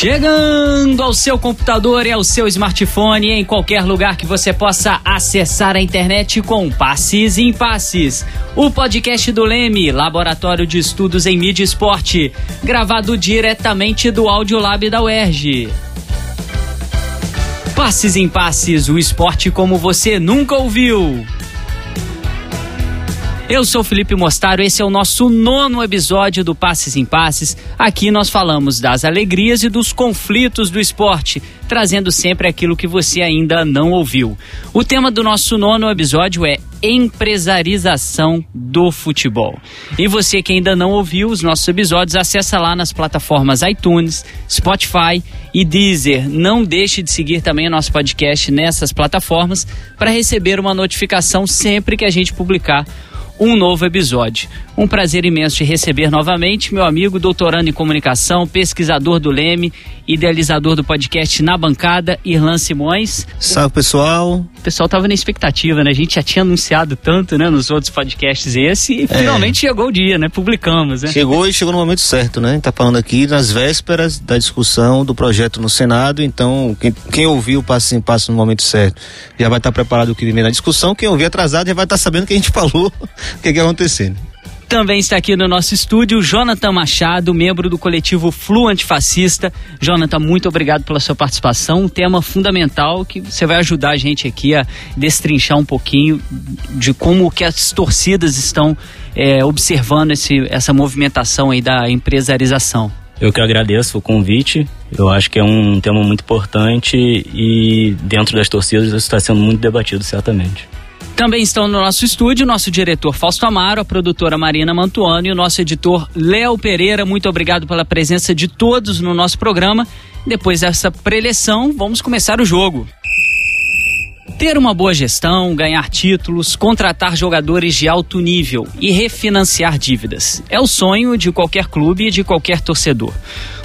Chegando ao seu computador e ao seu smartphone em qualquer lugar que você possa acessar a internet com Passes em Passes. O podcast do Leme, Laboratório de Estudos em Mídia e Esporte, gravado diretamente do Audiolab da UERJ. Passes em Passes, o esporte como você nunca ouviu. Eu sou Felipe Mostaro, esse é o nosso nono episódio do Passes em Passes. Aqui nós falamos das alegrias e dos conflitos do esporte, trazendo sempre aquilo que você ainda não ouviu. O tema do nosso nono episódio é empresarização do futebol. E você que ainda não ouviu os nossos episódios, acessa lá nas plataformas iTunes, Spotify e Deezer. Não deixe de seguir também o nosso podcast nessas plataformas para receber uma notificação sempre que a gente publicar um novo episódio. Um prazer imenso te receber novamente, meu amigo, doutorando em comunicação, pesquisador do Leme, idealizador do podcast Na Bancada, Irlan Simões. Salve, pessoal. O pessoal tava na expectativa, né? A gente já tinha anunciado tanto, né, nos outros podcasts esse, e é. finalmente chegou o dia, né? Publicamos, né? Chegou e chegou no momento certo, né? A gente tá falando aqui nas vésperas da discussão do projeto no Senado, então quem, quem ouviu o passo em passo no momento certo já vai estar tá preparado o que vem na discussão, quem ouvir atrasado já vai estar tá sabendo que a gente falou o que, que ia acontecer. Também está aqui no nosso estúdio Jonathan Machado, membro do coletivo Flu Antifascista. Jonathan, muito obrigado pela sua participação. Um tema fundamental que você vai ajudar a gente aqui a destrinchar um pouquinho de como que as torcidas estão é, observando esse, essa movimentação aí da empresarização. Eu que agradeço o convite. Eu acho que é um tema muito importante e dentro das torcidas está sendo muito debatido, certamente. Também estão no nosso estúdio nosso diretor Fausto Amaro, a produtora Marina Mantuano e o nosso editor Léo Pereira. Muito obrigado pela presença de todos no nosso programa. Depois dessa preleção, vamos começar o jogo. Ter uma boa gestão, ganhar títulos, contratar jogadores de alto nível e refinanciar dívidas é o sonho de qualquer clube e de qualquer torcedor.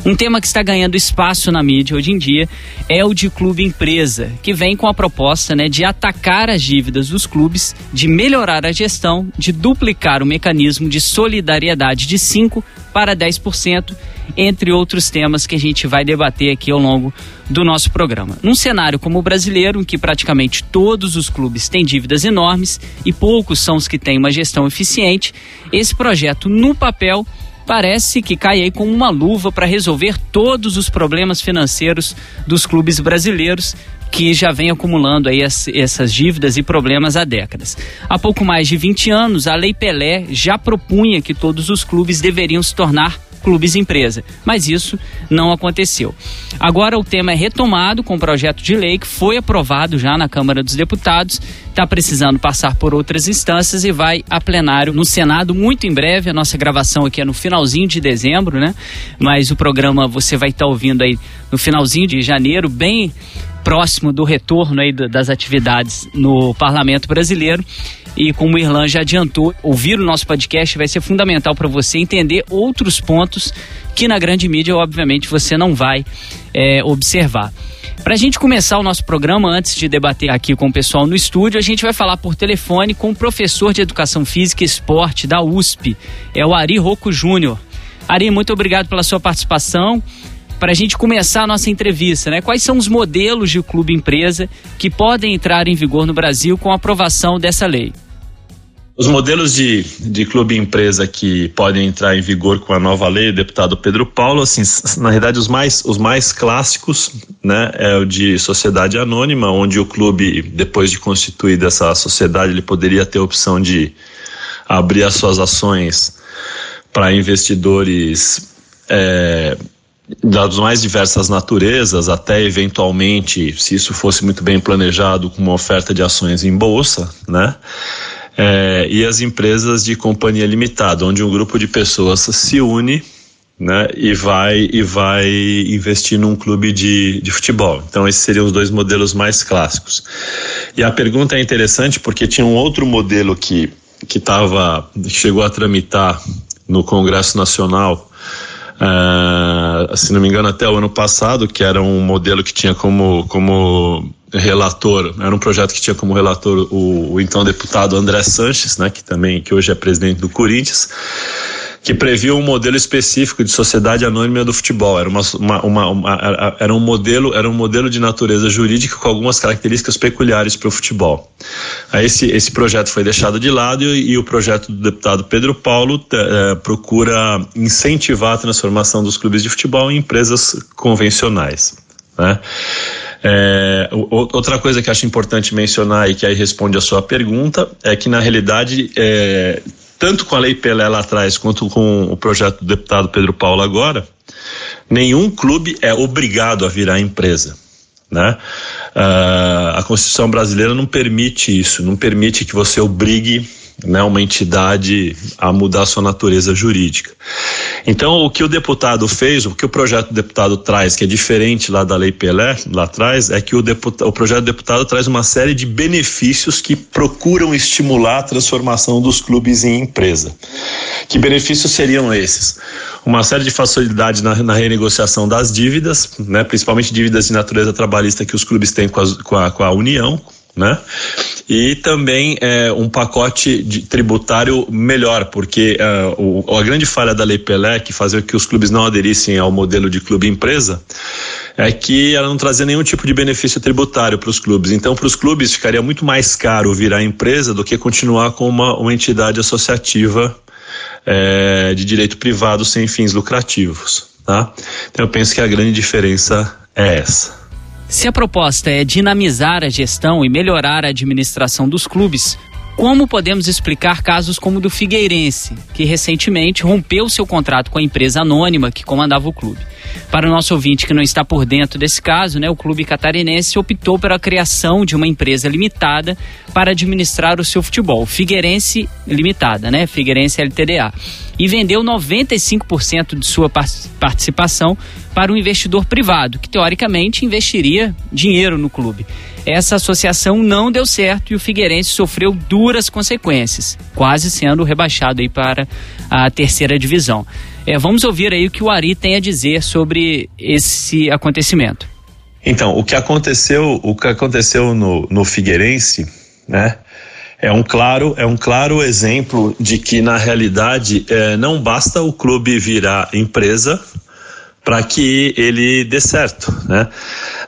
Um tema que está ganhando espaço na mídia hoje em dia é o de clube empresa, que vem com a proposta né, de atacar as dívidas dos clubes, de melhorar a gestão, de duplicar o mecanismo de solidariedade de 5% para 10% entre outros temas que a gente vai debater aqui ao longo do nosso programa. Num cenário como o brasileiro, em que praticamente todos os clubes têm dívidas enormes e poucos são os que têm uma gestão eficiente, esse projeto no papel parece que cai aí com uma luva para resolver todos os problemas financeiros dos clubes brasileiros que já vem acumulando aí as, essas dívidas e problemas há décadas. Há pouco mais de 20 anos, a Lei Pelé já propunha que todos os clubes deveriam se tornar clubes empresa, mas isso não aconteceu. Agora o tema é retomado com o projeto de lei que foi aprovado já na Câmara dos Deputados, está precisando passar por outras instâncias e vai a plenário no Senado muito em breve. A nossa gravação aqui é no finalzinho de dezembro, né? Mas o programa você vai estar tá ouvindo aí no finalzinho de janeiro, bem próximo do retorno aí das atividades no Parlamento Brasileiro. E como o Irlan já adiantou, ouvir o nosso podcast vai ser fundamental para você entender outros pontos que na grande mídia, obviamente, você não vai é, observar. Para a gente começar o nosso programa, antes de debater aqui com o pessoal no estúdio, a gente vai falar por telefone com o professor de Educação Física e Esporte da USP, é o Ari Rocco Júnior. Ari, muito obrigado pela sua participação para a gente começar a nossa entrevista, né? Quais são os modelos de clube empresa que podem entrar em vigor no Brasil com a aprovação dessa lei? Os modelos de, de clube empresa que podem entrar em vigor com a nova lei, deputado Pedro Paulo, assim, na verdade os mais, os mais clássicos, né, é o de sociedade anônima, onde o clube, depois de constituída essa sociedade, ele poderia ter a opção de abrir as suas ações para investidores é, das mais diversas naturezas, até eventualmente, se isso fosse muito bem planejado, com uma oferta de ações em bolsa, né? É, e as empresas de companhia limitada, onde um grupo de pessoas se une né, e vai e vai investir num clube de, de futebol. Então esses seriam os dois modelos mais clássicos. E a pergunta é interessante porque tinha um outro modelo que que tava, que chegou a tramitar no Congresso Nacional uh, se não me engano, até o ano passado, que era um modelo que tinha como, como relator, era um projeto que tinha como relator o, o então deputado André Sanches, né, que também que hoje é presidente do Corinthians, que previa um modelo específico de sociedade anônima do futebol. Era, uma, uma, uma, era, um, modelo, era um modelo de natureza jurídica com algumas características peculiares para o futebol. Esse, esse projeto foi deixado de lado e, e o projeto do deputado Pedro Paulo eh, procura incentivar a transformação dos clubes de futebol em empresas convencionais. Né? É, outra coisa que acho importante mencionar e que aí responde a sua pergunta é que na realidade é, tanto com a Lei Pelé lá atrás quanto com o projeto do deputado Pedro Paulo agora, nenhum clube é obrigado a virar empresa. Né? Uh, a Constituição brasileira não permite isso, não permite que você obrigue né, uma entidade a mudar sua natureza jurídica. Então, o que o deputado fez, o que o projeto do deputado traz, que é diferente lá da Lei Pelé, lá atrás, é que o, deputado, o projeto do deputado traz uma série de benefícios que procuram estimular a transformação dos clubes em empresa. Que benefícios seriam esses? Uma série de facilidades na, na renegociação das dívidas, né, principalmente dívidas de natureza trabalhista que os clubes têm com com a, com a União, né? E também é, um pacote tributário melhor, porque uh, o, a grande falha da Lei Pelé, que fazia que os clubes não aderissem ao modelo de clube-empresa, é que ela não trazia nenhum tipo de benefício tributário para os clubes. Então, para os clubes ficaria muito mais caro virar empresa do que continuar com uma, uma entidade associativa é, de direito privado sem fins lucrativos. Tá? Então, eu penso que a grande diferença é essa. Se a proposta é dinamizar a gestão e melhorar a administração dos clubes, como podemos explicar casos como o do Figueirense, que recentemente rompeu seu contrato com a empresa anônima que comandava o clube? Para o nosso ouvinte que não está por dentro desse caso, né, o clube catarinense optou pela criação de uma empresa limitada para administrar o seu futebol, Figueirense Limitada, né, Figueirense LTDA, e vendeu 95% de sua participação para um investidor privado, que teoricamente investiria dinheiro no clube. Essa associação não deu certo e o Figueirense sofreu duras consequências, quase sendo rebaixado aí para a terceira divisão. É, vamos ouvir aí o que o Ari tem a dizer sobre esse acontecimento. Então, o que aconteceu, o que aconteceu no, no Figueirense, né? É um claro, é um claro exemplo de que na realidade é, não basta o clube virar empresa para que ele dê certo, né?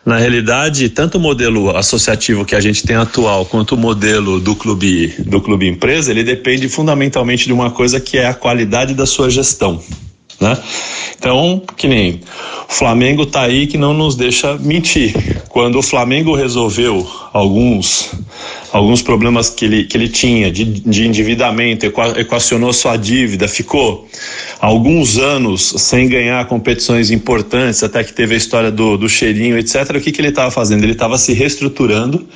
Na realidade, tanto o modelo associativo que a gente tem atual quanto o modelo do clube do clube empresa, ele depende fundamentalmente de uma coisa que é a qualidade da sua gestão, né? Então, que nem o Flamengo tá aí que não nos deixa mentir. Quando o Flamengo resolveu alguns alguns problemas que ele, que ele tinha de, de endividamento, equacionou sua dívida, ficou alguns anos sem ganhar competições importantes, até que teve a história do, do cheirinho, etc. O que, que ele estava fazendo? Ele estava se reestruturando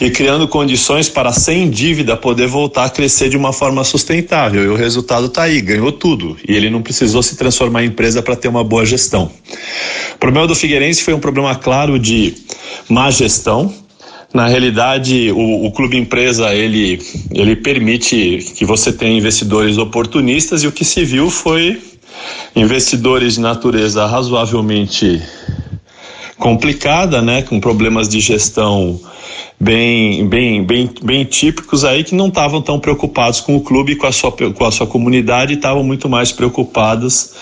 e criando condições para, sem dívida, poder voltar a crescer de uma forma sustentável. E o resultado está aí, ganhou tudo. E ele não precisou se transformar em empresa para ter uma boa gestão. O problema do Figueirense foi um problema claro de má gestão, na realidade, o, o, clube empresa ele, ele permite que você tenha investidores oportunistas e o que se viu foi investidores de natureza razoavelmente complicada, né, com problemas de gestão bem, bem, bem, bem típicos aí que não estavam tão preocupados com o clube com a sua, com a sua comunidade, estavam muito mais preocupados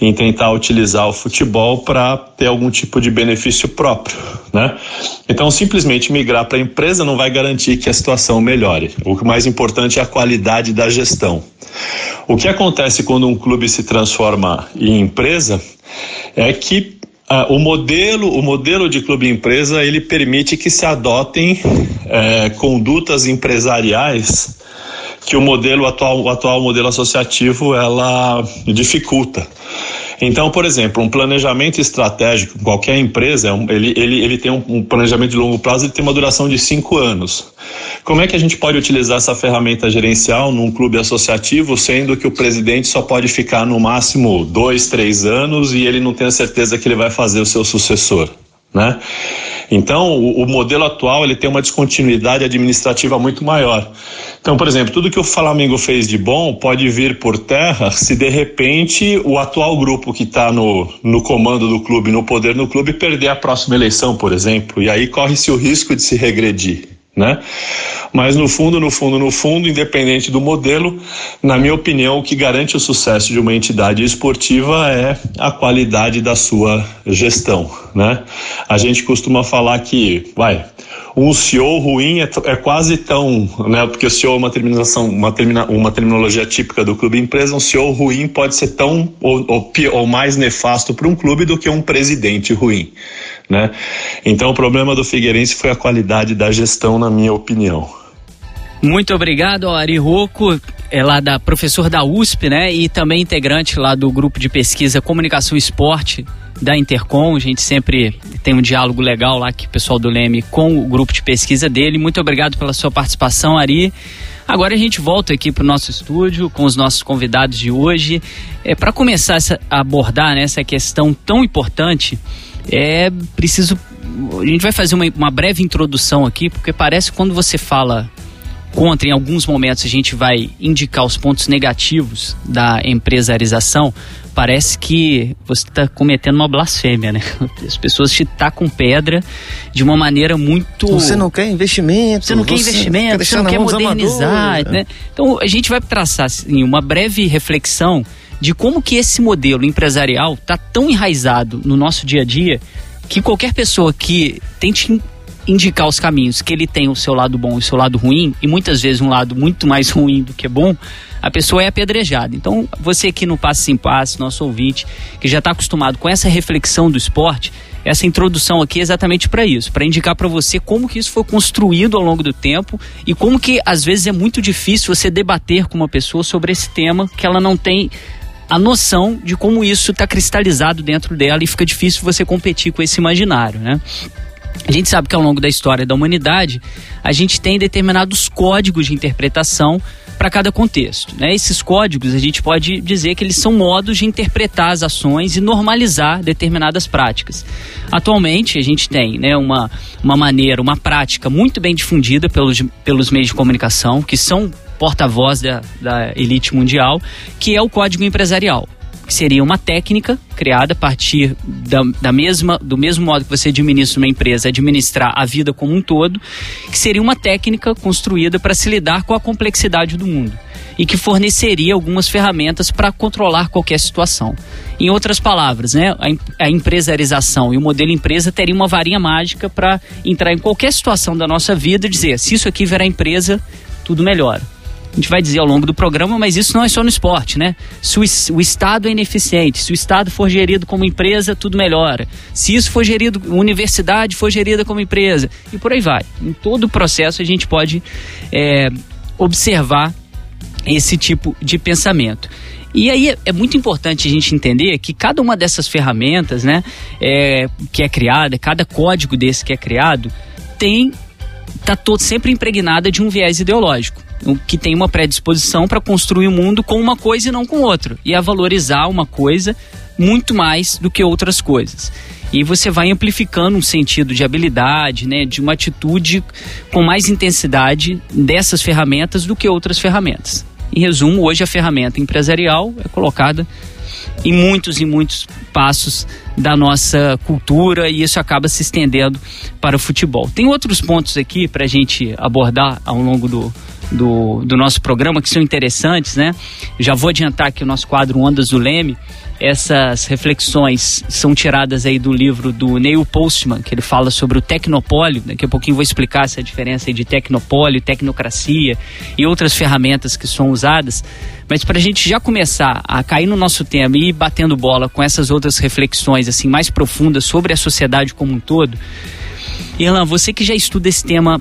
em tentar utilizar o futebol para ter algum tipo de benefício próprio, né? Então, simplesmente migrar para a empresa não vai garantir que a situação melhore. O mais importante é a qualidade da gestão. O que acontece quando um clube se transforma em empresa é que ah, o modelo, o modelo de clube empresa, ele permite que se adotem é, condutas empresariais que o modelo atual, o atual modelo associativo, ela dificulta. Então, por exemplo, um planejamento estratégico, qualquer empresa, é ele, ele, ele tem um, um planejamento de longo prazo, ele tem uma duração de cinco anos. Como é que a gente pode utilizar essa ferramenta gerencial num clube associativo, sendo que o presidente só pode ficar no máximo dois, três anos e ele não tem a certeza que ele vai fazer o seu sucessor? Né? Então, o, o, modelo atual ele tem uma descontinuidade administrativa muito maior. Então, por exemplo, tudo que o Flamengo fez de bom pode vir por terra se de repente o atual grupo que está no, no comando do clube, no poder no clube, perder a próxima eleição, por exemplo. E aí corre-se o risco de se regredir. Né? Mas no fundo, no fundo, no fundo, independente do modelo, na minha opinião, o que garante o sucesso de uma entidade esportiva é a qualidade da sua gestão, né? A gente costuma falar que, vai, um CEO ruim é, é, quase tão, né? Porque o CEO é uma terminação, uma, termina, uma terminologia típica do clube empresa. Um CEO ruim pode ser tão ou, ou, ou mais nefasto para um clube do que um presidente ruim, né? Então o problema do Figueirense foi a qualidade da gestão, na minha opinião. Muito obrigado Ari Rocco, é lá da professor da USP, né? E também integrante lá do grupo de pesquisa Comunicação e Esporte da Intercom. A gente sempre tem um diálogo legal lá que o pessoal do Leme com o grupo de pesquisa dele. Muito obrigado pela sua participação, Ari. Agora a gente volta aqui para o nosso estúdio com os nossos convidados de hoje. É, para começar a abordar né, essa questão tão importante, é preciso. A gente vai fazer uma, uma breve introdução aqui, porque parece que quando você fala contra, em alguns momentos a gente vai indicar os pontos negativos da empresarização, parece que você está cometendo uma blasfêmia, né? As pessoas te tacam pedra de uma maneira muito. Você não quer investimento. Você não quer investimento, quer você não quer modernizar. Né? Então a gente vai traçar assim, uma breve reflexão de como que esse modelo empresarial está tão enraizado no nosso dia a dia que qualquer pessoa que tente indicar os caminhos, que ele tem o seu lado bom e o seu lado ruim, e muitas vezes um lado muito mais ruim do que bom, a pessoa é apedrejada. Então, você aqui no Passe Sem Passe, nosso ouvinte, que já está acostumado com essa reflexão do esporte, essa introdução aqui é exatamente para isso, para indicar para você como que isso foi construído ao longo do tempo e como que às vezes é muito difícil você debater com uma pessoa sobre esse tema que ela não tem a noção de como isso está cristalizado dentro dela e fica difícil você competir com esse imaginário, né? A gente sabe que ao longo da história da humanidade, a gente tem determinados códigos de interpretação para cada contexto. Né? Esses códigos, a gente pode dizer que eles são modos de interpretar as ações e normalizar determinadas práticas. Atualmente, a gente tem né, uma, uma maneira, uma prática muito bem difundida pelos, pelos meios de comunicação, que são porta-voz da, da elite mundial, que é o código empresarial que seria uma técnica criada a partir da, da, mesma, do mesmo modo que você administra uma empresa, administrar a vida como um todo, que seria uma técnica construída para se lidar com a complexidade do mundo e que forneceria algumas ferramentas para controlar qualquer situação. Em outras palavras, né, a, a empresarização e o modelo empresa teria uma varinha mágica para entrar em qualquer situação da nossa vida e dizer: se isso aqui virar empresa, tudo melhora a gente vai dizer ao longo do programa, mas isso não é só no esporte, né? Se o, Estado é ineficiente, se o Estado for gerido como empresa, tudo melhora. Se isso for gerido, universidade for gerida como empresa, e por aí vai. Em todo o processo a gente pode é, observar esse tipo de pensamento. E aí é muito importante a gente entender que cada uma dessas ferramentas, né, é, que é criada, cada código desse que é criado, tem está sempre impregnada de um viés ideológico que tem uma predisposição para construir o mundo com uma coisa e não com outra, e a valorizar uma coisa muito mais do que outras coisas. E você vai amplificando um sentido de habilidade, né, de uma atitude com mais intensidade dessas ferramentas do que outras ferramentas. Em resumo, hoje a ferramenta empresarial é colocada em muitos e muitos passos da nossa cultura e isso acaba se estendendo para o futebol. Tem outros pontos aqui para a gente abordar ao longo do, do, do nosso programa que são interessantes, né? Já vou adiantar aqui o nosso quadro Ondas do Leme. Essas reflexões são tiradas aí do livro do Neil Postman, que ele fala sobre o tecnopólio. Daqui a pouquinho vou explicar essa diferença aí de tecnopólio, tecnocracia e outras ferramentas que são usadas. Mas para a gente já começar a cair no nosso tema e ir batendo bola com essas outras reflexões assim mais profundas sobre a sociedade como um todo, Irlan, você que já estuda esse tema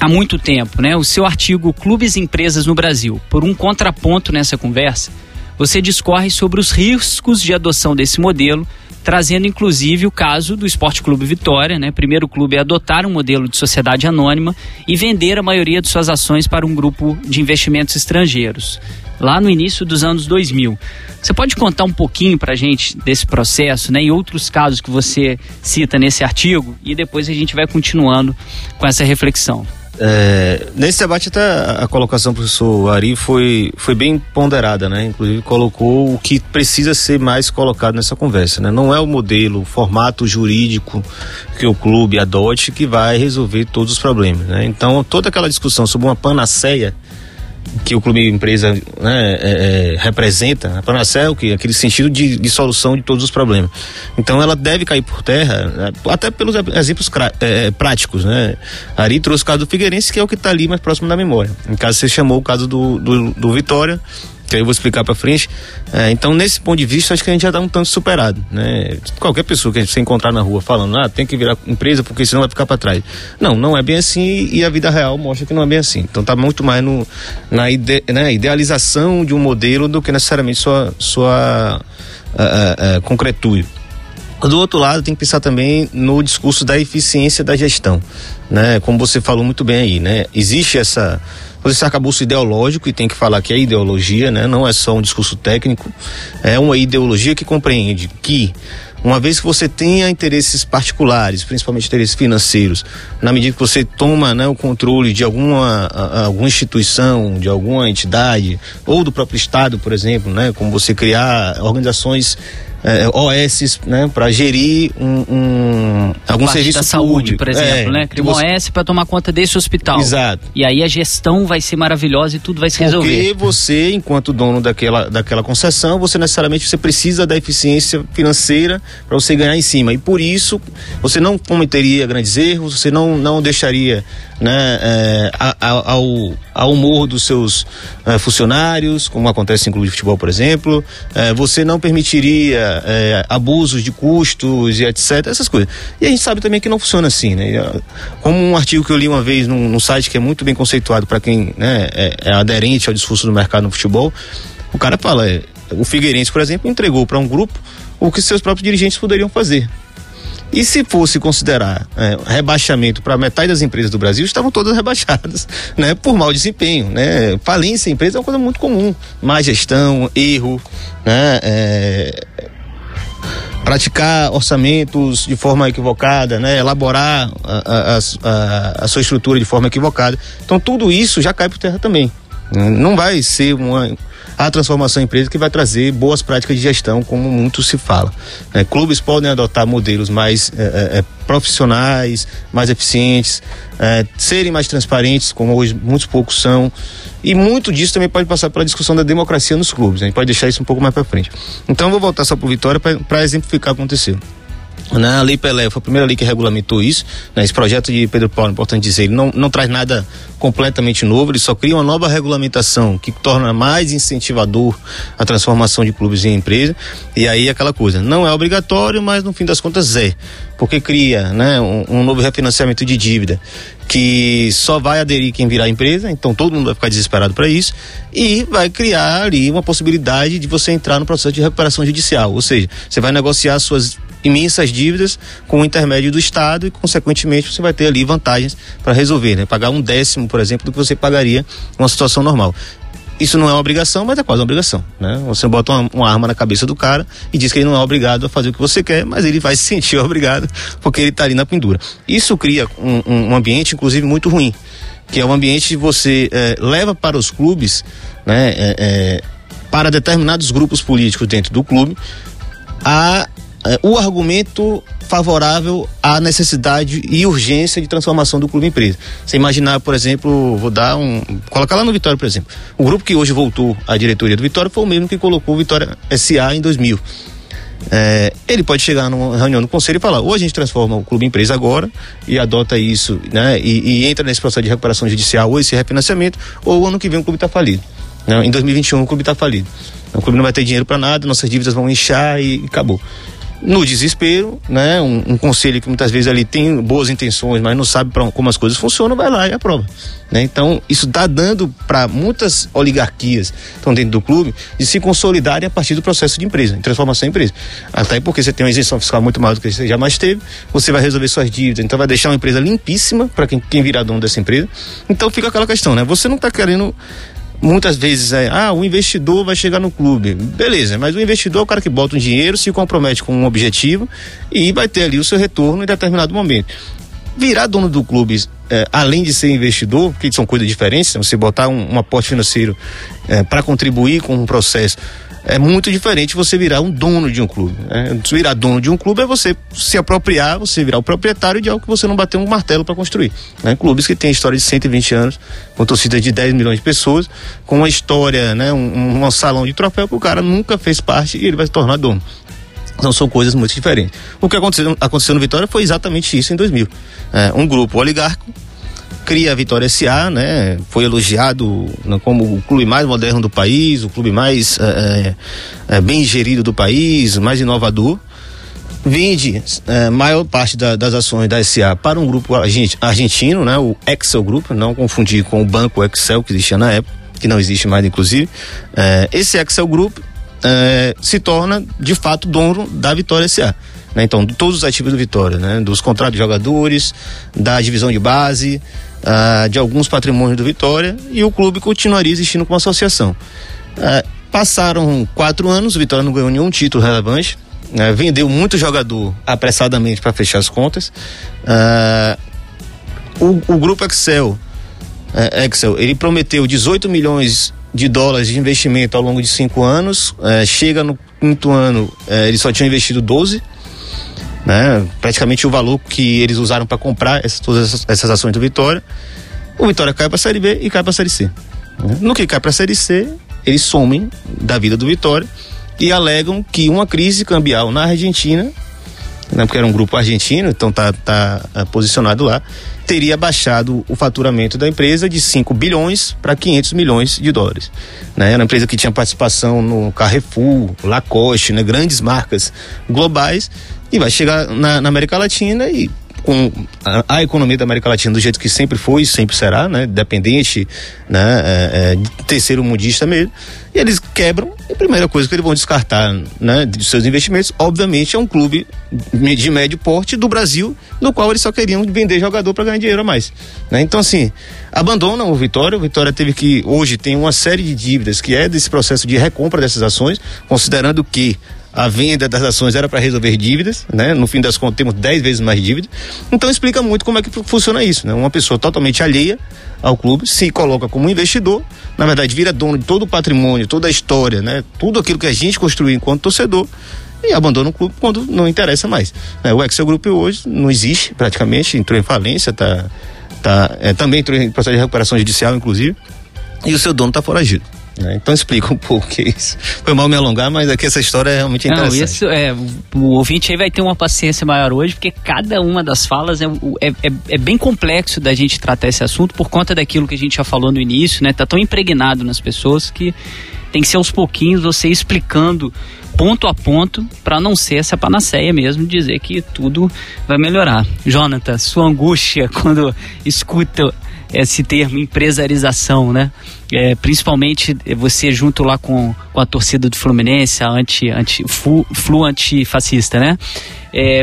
há muito tempo, né? O seu artigo Clubes e Empresas no Brasil, por um contraponto nessa conversa, você discorre sobre os riscos de adoção desse modelo, trazendo inclusive o caso do Esporte Clube Vitória, né? Primeiro clube a adotar um modelo de sociedade anônima e vender a maioria de suas ações para um grupo de investimentos estrangeiros, lá no início dos anos 2000. Você pode contar um pouquinho para a gente desse processo, né? E outros casos que você cita nesse artigo e depois a gente vai continuando com essa reflexão. É, nesse debate até a colocação do professor Ari foi, foi bem ponderada, né? Inclusive colocou o que precisa ser mais colocado nessa conversa, né? Não é o modelo, o formato jurídico que o clube adote que vai resolver todos os problemas, né? Então toda aquela discussão sobre uma panaceia que o clube empresa né, é, é, representa, a panaceia é que? Aquele sentido de, de, solução de todos os problemas. Então ela deve cair por terra, né, até pelos exemplos é, é, práticos, né? Ari trouxe o caso do Figueirense, que é o que está ali mais próximo da memória. Em caso você chamou o caso do, do, do Vitória, que aí eu vou explicar para frente. É, então, nesse ponto de vista, acho que a gente já está um tanto superado, né? Qualquer pessoa que a gente se encontrar na rua falando, ah, tem que virar empresa porque senão vai ficar para trás. Não, não é bem assim e a vida real mostra que não é bem assim. Então, está muito mais no, na ide, né, idealização de um modelo do que necessariamente sua, sua uh, uh, uh, concretude. Do outro lado, tem que pensar também no discurso da eficiência da gestão, né? Como você falou muito bem aí, né? Existe essa esse arcabouço ideológico, e tem que falar que é ideologia, né? não é só um discurso técnico, é uma ideologia que compreende que uma vez que você tenha interesses particulares, principalmente interesses financeiros, na medida que você toma né, o controle de alguma, alguma instituição, de alguma entidade, ou do próprio Estado, por exemplo, né, como você criar organizações é, OS né, para gerir um, um algum serviço da saúde, por exemplo, é, né? Cria um você... OS para tomar conta desse hospital. Exato. E aí a gestão vai ser maravilhosa e tudo vai se resolver. Porque você, enquanto dono daquela, daquela concessão, você necessariamente você precisa da eficiência financeira para você ganhar em cima. E por isso você não cometeria grandes erros, você não, não deixaria né, é, ao, ao humor dos seus é, funcionários, como acontece em clube de futebol, por exemplo. É, você não permitiria é, abusos de custos e etc. Essas coisas. E a gente sabe também que não funciona assim, né? Como um artigo que eu li uma vez num, num site que é muito bem conceituado para quem né, é, é, aderente ao discurso do mercado no futebol, o cara fala, o Figueirense, por exemplo, entregou para um grupo o que seus próprios dirigentes poderiam fazer. E se fosse considerar é, rebaixamento para metade das empresas do Brasil, estavam todas rebaixadas, né? Por mau desempenho, né? Falência em empresa é uma coisa muito comum. Má gestão, erro, né? É, praticar orçamentos de forma equivocada, né? Elaborar a, a, a, a sua estrutura de forma equivocada. Então tudo isso já cai por terra também. Né? Não vai ser uma, a transformação em empresa que vai trazer boas práticas de gestão, como muito se fala. É, clubes podem adotar modelos mais é, é, profissionais, mais eficientes, serem mais transparentes, como hoje muitos poucos são. E muito disso também pode passar pela discussão da democracia nos clubes. Né? A gente pode deixar isso um pouco mais para frente. Então eu vou voltar só para o Vitória para exemplificar o que aconteceu. Né? A Lei Pelé foi a primeira lei que regulamentou isso. Né? Esse projeto de Pedro Paulo, importante dizer, ele não, não traz nada completamente novo, ele só cria uma nova regulamentação que torna mais incentivador a transformação de clubes em empresa. E aí aquela coisa, não é obrigatório, mas no fim das contas é. Porque cria né, um, um novo refinanciamento de dívida que só vai aderir quem virar empresa, então todo mundo vai ficar desesperado para isso, e vai criar ali uma possibilidade de você entrar no processo de recuperação judicial, ou seja, você vai negociar suas imensas dívidas com o intermédio do Estado e, consequentemente, você vai ter ali vantagens para resolver, né? Pagar um décimo, por exemplo, do que você pagaria numa situação normal. Isso não é uma obrigação, mas é quase uma obrigação, né? Você bota uma, uma, arma na cabeça do cara e diz que ele não é obrigado a fazer o que você quer, mas ele vai se sentir obrigado porque ele está ali na pendura. Isso cria um, um, ambiente, inclusive, muito ruim, que é um ambiente que você é, leva para os clubes, né? É, é, para determinados grupos políticos dentro do clube, a o argumento favorável à necessidade e urgência de transformação do clube em empresa. Você imaginar, por exemplo, vou dar um. colocar lá no Vitória, por exemplo. O grupo que hoje voltou à diretoria do Vitória foi o mesmo que colocou o Vitória SA em 2000. É, ele pode chegar numa reunião do conselho e falar: ou a gente transforma o clube em empresa agora e adota isso, né? E, e entra nesse processo de recuperação judicial ou esse refinanciamento, ou ano que vem o clube está falido. Né? Em 2021 o clube está falido. O clube não vai ter dinheiro para nada, nossas dívidas vão inchar e acabou no desespero, né? Um, um, conselho que muitas vezes ali tem boas intenções, mas não sabe pra, como as coisas funcionam, vai lá e aprova. Né? Então, isso está dando para muitas oligarquias que estão dentro do clube de se consolidarem a partir do processo de empresa, de transformação em empresa. Até porque você tem uma isenção fiscal muito maior do que você jamais teve, você vai resolver suas dívidas, então vai deixar uma empresa limpíssima para quem, quem virar dono dessa empresa. Então fica aquela questão, né? Você não está querendo muitas vezes é, ah, o investidor vai chegar no clube. Beleza, mas o investidor é o cara que bota um dinheiro, se compromete com um objetivo e vai ter ali o seu retorno em determinado momento. virar dono do clube, é, além de ser investidor, porque são coisas diferentes, né? você botar um, um aporte financeiro é, para contribuir com um processo é muito diferente você virar um dono de um clube. Né? Virar dono de um clube é você se apropriar, você virar o proprietário de algo que você não bateu um martelo para construir. Né? Clubes que têm história de 120 anos, com torcida de 10 milhões de pessoas, com uma história, né? um, um salão de troféu que o cara nunca fez parte e ele vai se tornar dono. Então são coisas muito diferentes. O que aconteceu, aconteceu no Vitória foi exatamente isso em 2000. É, um grupo oligarco cria Vitória SA, né? Foi elogiado né, como o clube mais moderno do país, o clube mais é, é, bem gerido do país, mais inovador. Vende é, maior parte da, das ações da SA para um grupo argentino, né? O Excel Group, não confundir com o banco Excel que existia na época, que não existe mais inclusive. Esse Excel Group se torna de fato dono da Vitória SA. Né? Então, todos os ativos do Vitória, né? dos contratos de jogadores, da divisão de base, uh, de alguns patrimônios do Vitória e o clube continuaria existindo como associação. Uh, passaram quatro anos, o Vitória não ganhou nenhum título relevante, uh, vendeu muito jogador apressadamente para fechar as contas. Ah, o, o, grupo Excel, eh, Excel, ele prometeu 18 milhões de dólares de investimento ao longo de cinco anos, eh, chega no quinto ano, eh, ele só tinha investido 12 né? Praticamente o valor que eles usaram para comprar essas, todas essas, essas, ações do Vitória. O Vitória cai para a Série B e cai para a Série C. Né? No que cai para a Série C, eles somem da vida do Vitória e alegam que uma crise cambial na Argentina, né, porque era um grupo argentino, então tá, tá uh, posicionado lá, teria baixado o faturamento da empresa de 5 bilhões para 500 milhões de dólares. Né? Era uma empresa que tinha participação no Carrefour, Lacoste, né? grandes marcas globais e vai chegar na, na América Latina e com a, a, economia da América Latina do jeito que sempre foi e sempre será, né? Dependente, né? É, é, terceiro mundista mesmo. E eles quebram. E a primeira coisa que eles vão descartar, né? De seus investimentos, obviamente, é um clube de médio porte do Brasil, no qual eles só queriam vender jogador para ganhar dinheiro a mais, né? Então, assim, abandonam o Vitória. O Vitória teve que, hoje, tem uma série de dívidas que é desse processo de recompra dessas ações, considerando que a venda das ações era para resolver dívidas, né? No fim das contas temos 10 vezes mais dívida. Então explica muito como é que funciona isso, né? Uma pessoa totalmente alheia ao clube se coloca como investidor, na verdade vira dono de todo o patrimônio, toda a história, né? Tudo aquilo que a gente construiu enquanto torcedor e abandona o clube quando não interessa mais. É, o Excel Group hoje não existe praticamente, entrou em falência, tá, tá, é, também entrou em processo de recuperação judicial, inclusive, e o seu dono está foragido. Né? Então explica um pouco o que é isso. Foi mal me alongar, mas aqui essa história é realmente interessante. Não, isso é, o ouvinte aí vai ter uma paciência maior hoje, porque cada uma das falas é, é, é, é, bem complexo da gente tratar esse assunto por conta daquilo que a gente já falou no início, né? Tá tão impregnado nas pessoas que tem que ser aos pouquinhos você explicando ponto a ponto para não ser essa panaceia mesmo dizer que tudo vai melhorar. Jonathan, sua angústia quando escuta esse termo empresarização, né? É, principalmente você junto lá com, com a torcida do Fluminense, a anti, anti, flu, flu antifascista, né? É,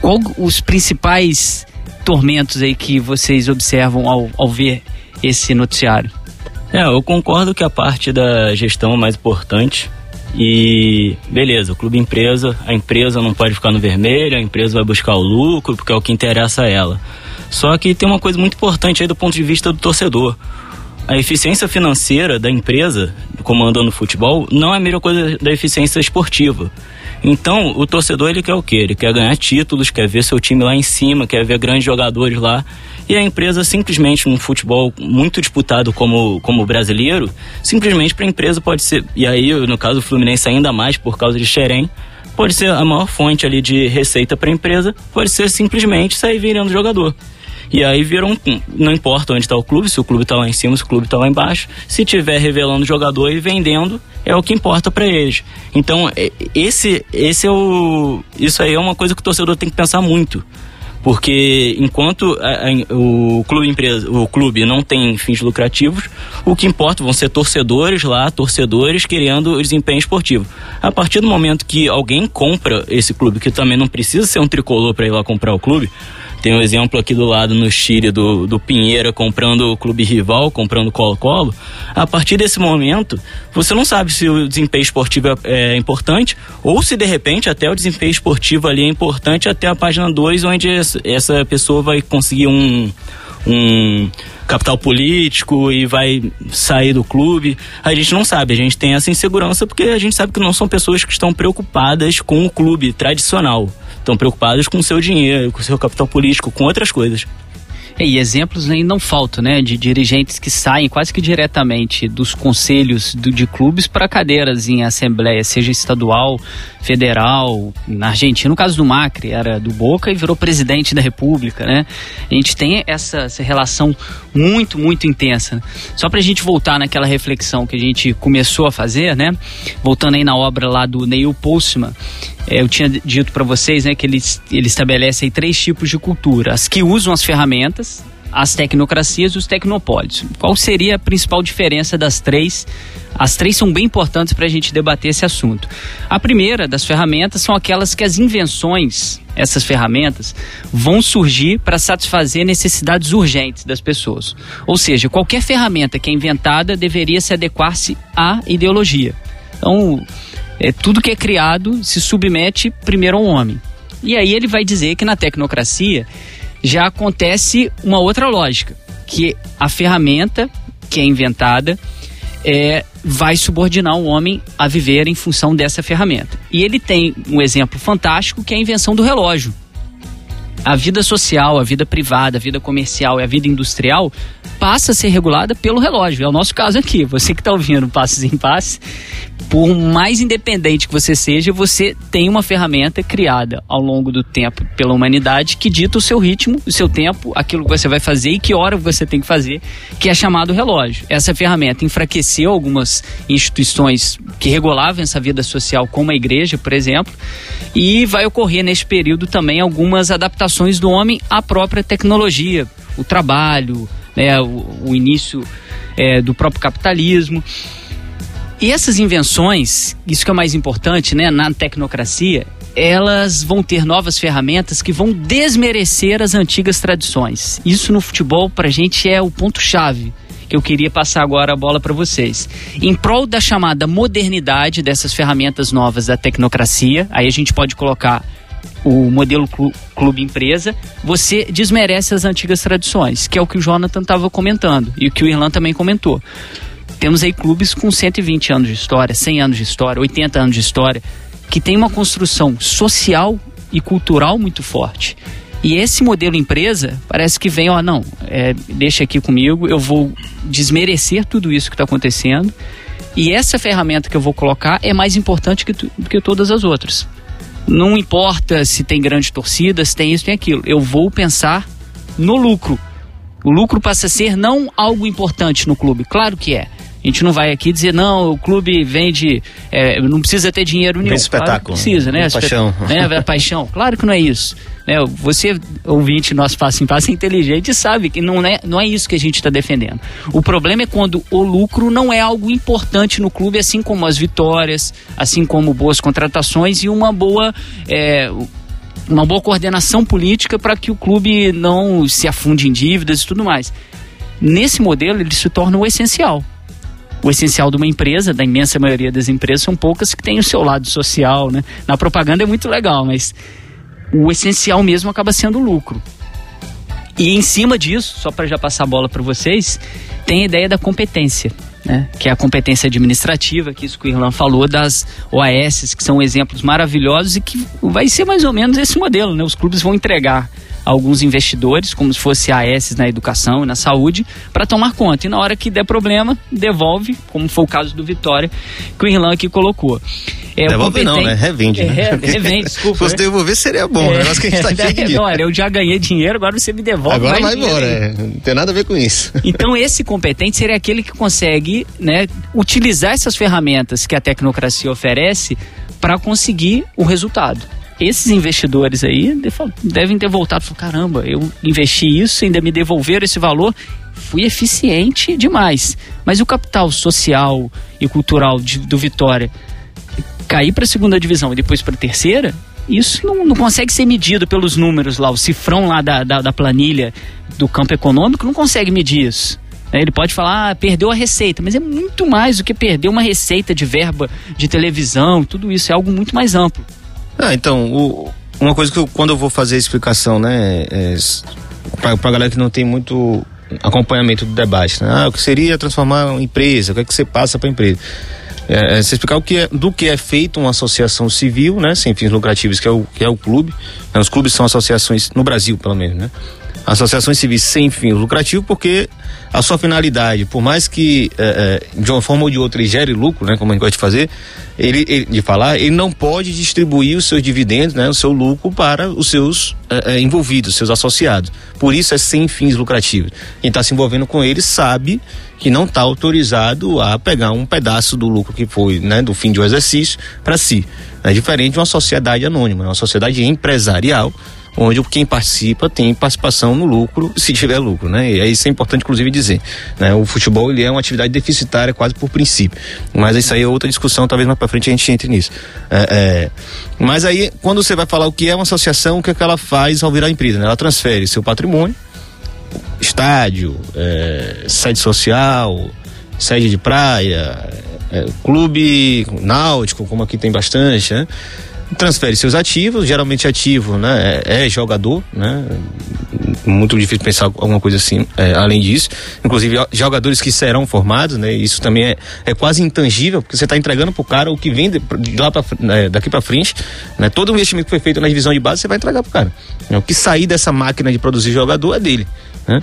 qual os principais tormentos aí que vocês observam ao, ao ver esse noticiário? É, eu concordo que a parte da gestão é mais importante. E beleza, o clube empresa, a empresa não pode ficar no vermelho, a empresa vai buscar o lucro, porque é o que interessa a ela. Só que tem uma coisa muito importante aí do ponto de vista do torcedor. A eficiência financeira da empresa, comandando o futebol, não é a mesma coisa da eficiência esportiva. Então, o torcedor ele quer o quê? Ele quer ganhar títulos, quer ver seu time lá em cima, quer ver grandes jogadores lá. E a empresa simplesmente num futebol muito disputado como como brasileiro, simplesmente para a empresa pode ser, e aí no caso do Fluminense ainda mais por causa de Xerém, pode ser a maior fonte ali de receita para a empresa, pode ser simplesmente sair virando jogador. E aí viram, não importa onde está o clube, se o clube está lá em cima, se o clube está lá embaixo, se tiver revelando jogador e vendendo, é o que importa para eles. Então, esse, esse é o. Isso aí é uma coisa que o torcedor tem que pensar muito. Porque enquanto a, a, o clube empresa, o clube não tem fins lucrativos, o que importa vão ser torcedores lá, torcedores querendo o desempenho esportivo. A partir do momento que alguém compra esse clube, que também não precisa ser um tricolor para ir lá comprar o clube, Tem um exemplo aqui do lado no Chile do, do Pinheira comprando o clube rival, comprando Colo-Colo. A partir desse momento, você não sabe se o desempenho esportivo é, é importante ou se de repente até o desempenho esportivo ali é importante até a página 2, onde essa pessoa vai conseguir um, um capital político e vai sair do clube. A gente não sabe, a gente tem essa insegurança porque a gente sabe que não são pessoas que estão preocupadas com o clube tradicional. Estão preocupadas com o seu dinheiro, com o seu capital político, com outras coisas. É, e exemplos aí não faltam, né? De dirigentes que saem quase que diretamente dos conselhos do, de clubes para cadeiras em assembleia, seja estadual, federal. Na Argentina, no caso do Macri, era do Boca e virou presidente da República, né? A gente tem essa, essa relação muito, muito intensa. Né? Só para a gente voltar naquela reflexão que a gente começou a fazer, né? Voltando aí na obra lá do Neil Postman, eu tinha dito para vocês né, que ele, ele estabelece três tipos de cultura: as que usam as ferramentas, as tecnocracias e os tecnopólios. Qual seria a principal diferença das três? As três são bem importantes para a gente debater esse assunto. A primeira das ferramentas são aquelas que as invenções, essas ferramentas, vão surgir para satisfazer necessidades urgentes das pessoas. Ou seja, qualquer ferramenta que é inventada deveria se adequar-se à ideologia. Então, é, tudo que é criado se submete primeiro ao homem. E aí ele vai dizer que na tecnocracia já acontece uma outra lógica, que a ferramenta que é inventada é, vai subordinar o homem a viver em função dessa ferramenta. E ele tem um exemplo fantástico que é a invenção do relógio. A vida social, a vida privada, a vida comercial e a vida industrial passa a ser regulada pelo relógio. É o nosso caso aqui. Você que está ouvindo Passos em Passos, por mais independente que você seja, você tem uma ferramenta criada ao longo do tempo pela humanidade que dita o seu ritmo, o seu tempo, aquilo que você vai fazer e que hora você tem que fazer, que é chamado relógio. Essa ferramenta enfraqueceu algumas instituições que regulavam essa vida social, como a igreja, por exemplo, e vai ocorrer neste período também algumas adaptações do homem à própria tecnologia, o trabalho, né, o, o início é, do próprio capitalismo. E essas invenções, isso que é mais importante, né, na tecnocracia, elas vão ter novas ferramentas que vão desmerecer as antigas tradições. Isso no futebol, pra gente, é o ponto-chave que eu queria passar agora a bola para vocês. Em prol da chamada modernidade dessas ferramentas novas da tecnocracia, aí a gente pode colocar o modelo clube-empresa, você desmerece as antigas tradições, que é o que o Jonathan estava comentando e o que o Irlan também comentou. Temos aí clubes com 120 anos de história, 100 anos de história, 80 anos de história, que tem uma construção social e cultural muito forte. E esse modelo empresa parece que vem, ó, não, é, deixa aqui comigo, eu vou desmerecer tudo isso que está acontecendo. E essa ferramenta que eu vou colocar é mais importante que, tu, que todas as outras. Não importa se tem grande torcida, se tem isso, tem aquilo. Eu vou pensar no lucro. O lucro passa a ser não algo importante no clube. Claro que é. A gente não vai aqui dizer, não, o clube vende, é, não precisa ter dinheiro nenhum. Vem espetáculo. Claro precisa, né? Paixão. Né? paixão. Claro que não é isso. Né? Você, ouvinte nosso passo em passo, é inteligente sabe que não é, não é isso que a gente está defendendo. O problema é quando o lucro não é algo importante no clube, assim como as vitórias, assim como boas contratações e uma boa. É, uma boa coordenação política para que o clube não se afunde em dívidas e tudo mais. Nesse modelo, ele se torna o essencial o essencial de uma empresa, da imensa maioria das empresas, são poucas que têm o seu lado social, né? Na propaganda é muito legal, mas o essencial mesmo acaba sendo o lucro. E em cima disso, só para já passar a bola para vocês, tem a ideia da competência, né? que é a competência administrativa, que isso que o Irlan falou, das OAS, que são exemplos maravilhosos e que vai ser mais ou menos esse modelo. Né? Os clubes vão entregar alguns investidores, como se fosse AS na educação e na saúde, para tomar conta. E na hora que der problema, devolve, como foi o caso do Vitória, que o Irlan aqui colocou. É, devolve não, né? Revende. É, né? revende, desculpa. Se fosse né? devolver seria bom, é, que a gente tá cheio Olha, eu já ganhei dinheiro, agora você me devolve Agora vai embora, é. não tem nada a ver com isso. Então esse competente seria aquele que consegue né, utilizar essas ferramentas que a tecnocracia oferece para conseguir o resultado esses investidores aí devem ter voltado e caramba, eu investi isso, ainda me devolveram esse valor, fui eficiente demais. Mas o capital social e cultural de, do Vitória cair para a segunda divisão e depois para a terceira, Isso não, não consegue ser medido pelos números lá, o cifrão lá da, da, da planilha do campo econômico não consegue medir isso. Né? Ele pode falar, ah, perdeu a receita, mas é muito mais do que perder uma receita de verba de televisão, tudo isso é algo muito mais amplo. Ah, então, o, uma coisa que eu, quando eu vou fazer a explicação, né, é, pra galera que não tem muito acompanhamento do debate, né? Ah, o que seria transformar uma empresa, o que é que você passa para a empresa? É, é, você explicar o que é, do que é feito uma associação civil, né, sem fins lucrativos, que é o, que é o clube. Né, os clubes são associações, no Brasil pelo menos, né? Associações civis sem fim lucrativo, porque a sua finalidade, por mais que é, de uma forma ou de outra ele gere lucro, né, como a gente gosta de fazer, ele, ele, de falar, ele não pode distribuir os seus dividendos, né, o seu lucro para os seus é envolvidos, seus associados. Por isso é sem fins lucrativos. Quem está se envolvendo com ele sabe que não está autorizado a pegar um pedaço do lucro que foi, né, do fim de um exercício para si. É diferente de uma sociedade anônima, uma sociedade empresarial onde quem participa tem participação no lucro, se tiver lucro, né? E isso é importante, inclusive, dizer. Né? O futebol ele é uma atividade deficitária quase por princípio. Mas isso aí é outra discussão, talvez mais para frente a gente entre nisso. É, é... Mas aí, quando você vai falar o que é uma associação, o que, é que ela faz ao virar empresa? Né? Ela transfere seu patrimônio, estádio, é, sede social, sede de praia, é, clube náutico, como aqui tem bastante, né? Transfere seus ativos, geralmente ativo, né, é, é jogador, né, muito difícil pensar alguma coisa assim, é, além disso, inclusive jogadores que serão formados, né, isso também é, é quase intangível, porque você está entregando pro cara o que vem de, de lá pra, né, daqui para frente, né, todo o investimento que foi feito na divisão de base você vai entregar pro cara, o que sair dessa máquina de produzir jogador é dele, né.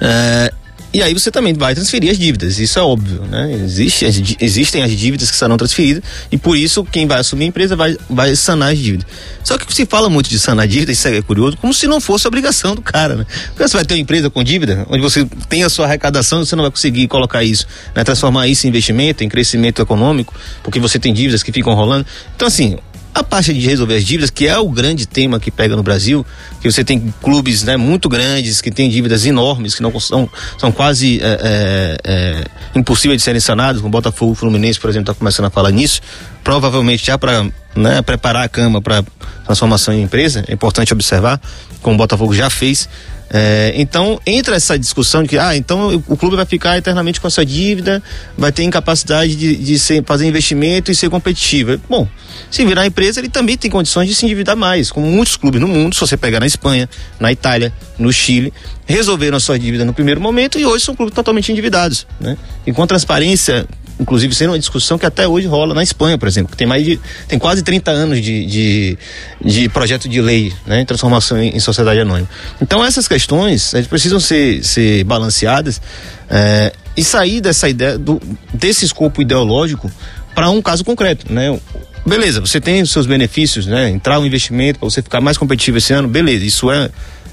É, e aí você também vai transferir as dívidas, isso é óbvio, né? Existe, as, existem as dívidas que serão transferidas e por isso quem vai assumir a empresa vai, vai sanar as dívidas. Só que se fala muito de sanar dívida, isso é curioso, como se não fosse obrigação do cara, né? Porque você vai ter uma empresa com dívida, onde você tem a sua arrecadação você não vai conseguir colocar isso, né? transformar isso em investimento, em crescimento econômico, porque você tem dívidas que ficam rolando. Então, assim, a parte de resolver as dívidas, que é o grande tema que pega no Brasil, que você tem clubes né, muito grandes, que têm dívidas enormes, que não são, são quase é, é, é, impossíveis de serem sanados, como o Botafogo Fluminense, por exemplo, está começando a falar nisso, provavelmente já para né, preparar a cama para transformação em empresa, é importante observar, como o Botafogo já fez, é, então entra essa discussão de que ah, então o clube vai ficar eternamente com essa dívida, vai ter incapacidade de, de ser, fazer investimento e ser competitivo. Bom, se virar empresa, ele também tem condições de se endividar mais, como muitos clubes no mundo, se você pegar na Espanha, na Itália, no Chile, resolveram a sua dívida no primeiro momento e hoje são clubes totalmente endividados. Né? E com transparência inclusive sendo uma discussão que até hoje rola na Espanha, por exemplo, que tem mais de tem quase 30 anos de, de, de projeto de lei, né, transformação em, em, sociedade anônima. Então essas questões elas precisam ser, ser balanceadas é, e sair dessa ideia do, desse escopo ideológico para um caso concreto, né? Beleza, você tem os seus benefícios, né? Entrar um investimento para você ficar mais competitivo esse ano, beleza, isso é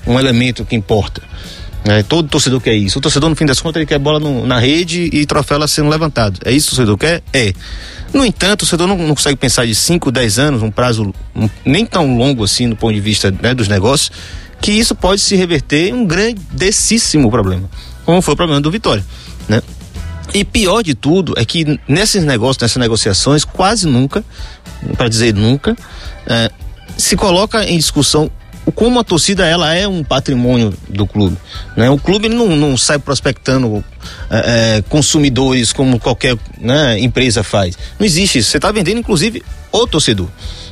um elemento que importa. É, todo torcedor quer isso. O torcedor, no fim das contas, ele quer bola no, na rede e troféu sendo levantado. É isso que o torcedor quer? É. No entanto, o torcedor não, não consegue pensar de 5, 10 anos, um prazo um, nem tão longo assim do ponto de vista né, dos negócios, que isso pode se reverter em um grandíssimo problema, como foi o problema do Vitória. Né? E pior de tudo é que nesses negócios, nessas negociações, quase nunca, para dizer nunca, é, se coloca em discussão como a torcida ela é um patrimônio do clube. Né? O clube não, não sai prospectando é, é, consumidores como qualquer né, empresa faz. Não existe isso. Você está vendendo, inclusive, o torcedor.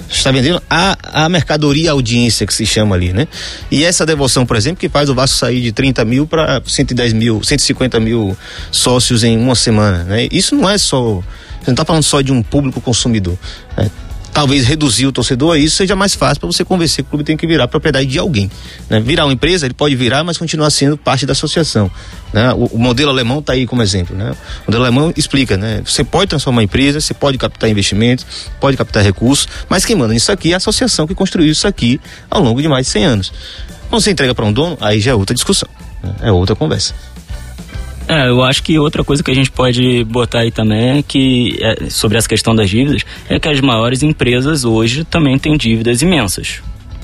Você está vendendo a, a mercadoria a audiência que se chama ali, né? E essa devoção, por exemplo, que faz o Vasco sair de 30 mil para 110 mil, 150 mil sócios em uma semana, né? Isso não é só. Você não está falando só de um público consumidor. Né? Talvez reduzir o torcedor a isso seja mais fácil para você convencer que o clube tem que virar propriedade de alguém. Né? Virar uma empresa, ele pode virar, mas continuar sendo parte da associação. Né? O, o, modelo alemão está aí como exemplo. Né? O modelo alemão explica, né? Você pode transformar a empresa, você pode captar investimentos, pode captar recursos, mas quem manda nisso aqui é a associação que construiu isso aqui ao longo de mais de 100 anos. Quando você entrega para um dono, aí já é outra discussão, né? é outra conversa. É, eu acho que outra coisa que a gente pode botar aí também é que, é, sobre essa questão das dívidas, é que as maiores empresas hoje também têm dívidas imensas.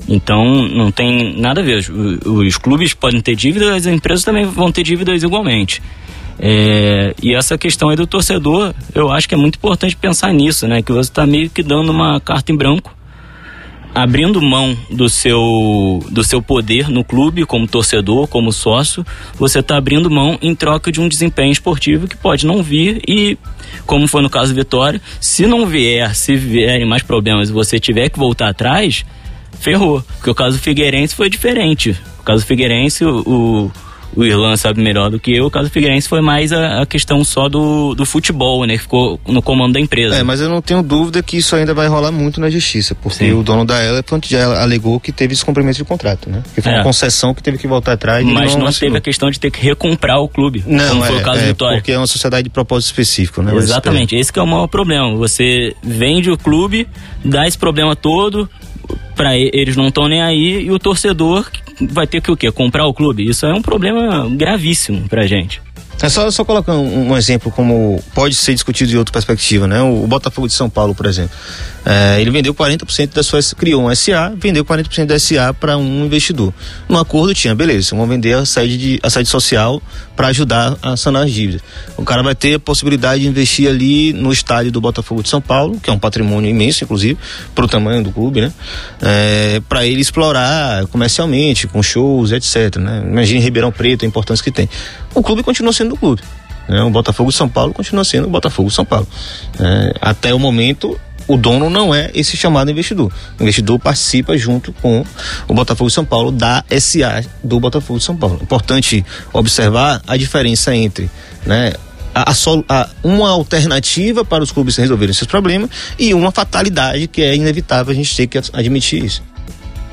Então, não tem nada a ver. Os, os clubes podem ter dívidas, as empresas também vão ter dívidas igualmente. É, e essa questão aí do torcedor, eu acho que é muito importante pensar nisso, né? Que você está meio que dando uma carta em branco abrindo mão do seu, do seu poder no clube, como torcedor, como sócio, você está abrindo mão em troca de um desempenho esportivo que pode não vir e, como foi no caso do Vitória, se não vier, se vierem mais problemas e você tiver que voltar atrás, ferrou. Porque o caso Figueirense foi diferente. O caso Figueirense, o, o Irlan sabe melhor do que eu, o caso Figueirense foi mais a, a, questão só do, do futebol, né? Que ficou no comando da empresa. É, mas eu não tenho dúvida que isso ainda vai rolar muito na justiça, porque Sim. o dono da Elephant já alegou que teve descumprimento de contrato, né? Que foi é. uma concessão que teve que voltar atrás. Mas não, não teve a questão de ter que recomprar o clube, não, como é, foi o caso é, do Vitória. Porque é uma sociedade de propósito específico, né? Exatamente, esse é o maior problema. Você vende o clube, dá esse problema todo, para eles não estão nem aí e o torcedor vai ter que o quê? Comprar o clube. Isso é um problema gravíssimo pra gente. É só, só colocar um, um, exemplo como pode ser discutido de outra perspectiva, né? O, o Botafogo de São Paulo, por exemplo. É, ele vendeu 40% da sua. criou um SA, vendeu 40% da SA para um investidor. No acordo tinha, beleza, vamos vender a sede, de, a sede social para ajudar a sanar as dívidas. O cara vai ter a possibilidade de investir ali no estádio do Botafogo de São Paulo, que é um patrimônio imenso, inclusive, para o tamanho do clube, né? É, para ele explorar comercialmente, com shows, etc. Né? Imagine Ribeirão Preto, a importância que tem. O clube continua sendo do clube. Né? O Botafogo São Paulo continua sendo o Botafogo São Paulo. É, até o momento, o dono não é esse chamado investidor. O investidor participa junto com o Botafogo São Paulo da SA do Botafogo São Paulo. Importante observar a diferença entre né, a, a, uma alternativa para os clubes resolverem esses problemas e uma fatalidade que é inevitável a gente ter que admitir isso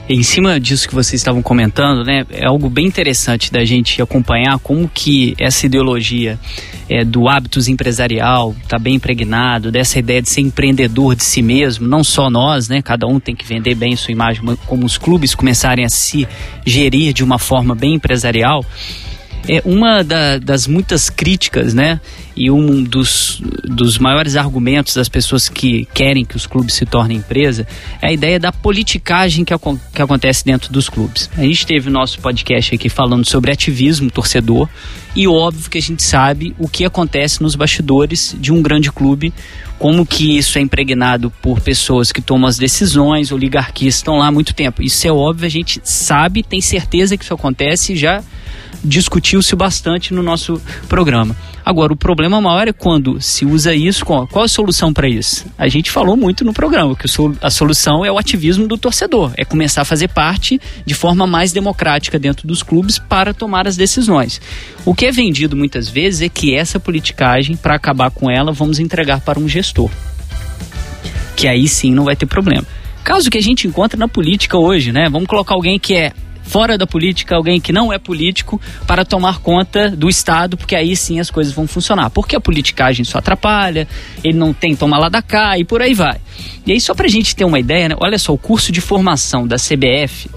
em cima disso que vocês estavam comentando, né, é algo bem interessante da gente acompanhar como que essa ideologia é, do hábitos empresarial está bem impregnado, dessa ideia de ser empreendedor de si mesmo, não só nós, né, cada um tem que vender bem sua imagem, como os clubes começarem a se gerir de uma forma bem empresarial, é uma da, das muitas críticas, né? E um dos, dos maiores argumentos das pessoas que querem que os clubes se tornem empresa é a ideia da politicagem que, que acontece dentro dos clubes. A gente teve o nosso podcast aqui falando sobre ativismo torcedor e óbvio que a gente sabe o que acontece nos bastidores de um grande clube, como que isso é impregnado por pessoas que tomam as decisões, oligarquias estão lá há muito tempo. Isso é óbvio, a gente sabe, tem certeza que isso acontece já discutiu-se bastante no nosso programa. Agora, o problema maior é quando se usa isso. Qual a solução para isso? A gente falou muito no programa que a solução é o ativismo do torcedor, é começar a fazer parte de forma mais democrática dentro dos clubes para tomar as decisões. O que é vendido muitas vezes é que essa politicagem, para acabar com ela, vamos entregar para um gestor. Que aí sim não vai ter problema. Caso que a gente encontra na política hoje, né? Vamos colocar alguém que é fora da política, alguém que não é político, para tomar conta do Estado, porque aí sim as coisas vão funcionar. Porque a politicagem só atrapalha, ele não tem toma lá da cá e por aí vai. E aí, só para a gente ter uma ideia, né? olha só, o curso de formação da CBF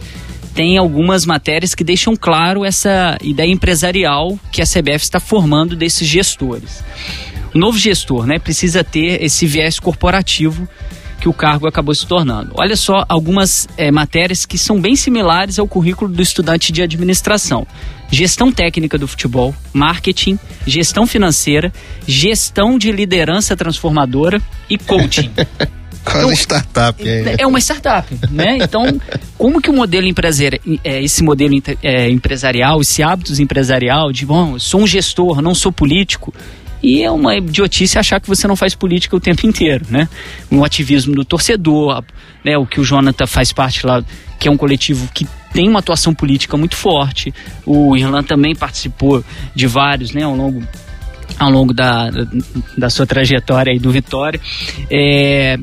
tem algumas matérias que deixam claro essa ideia empresarial que a CBF está formando desses gestores. O novo gestor né, precisa ter esse viés corporativo que o cargo acabou se tornando. Olha só algumas é, matérias que são bem similares ao currículo do estudante de administração: gestão técnica do futebol, marketing, gestão financeira, gestão de liderança transformadora e coaching. Quase então, startup. É, é uma startup, né? Então, como que o modelo empresarial, é, esse modelo é, empresarial, esse hábitos empresarial de, bom, sou um gestor, não sou político, e é uma idiotice achar que você não faz política o tempo inteiro, né? Um ativismo do torcedor, né? O que o Jonathan faz parte lá, que é um coletivo que tem uma atuação política muito forte. O Irlan também participou de vários, né? Ao longo ao longo da, da sua trajetória aí do Vitória. É,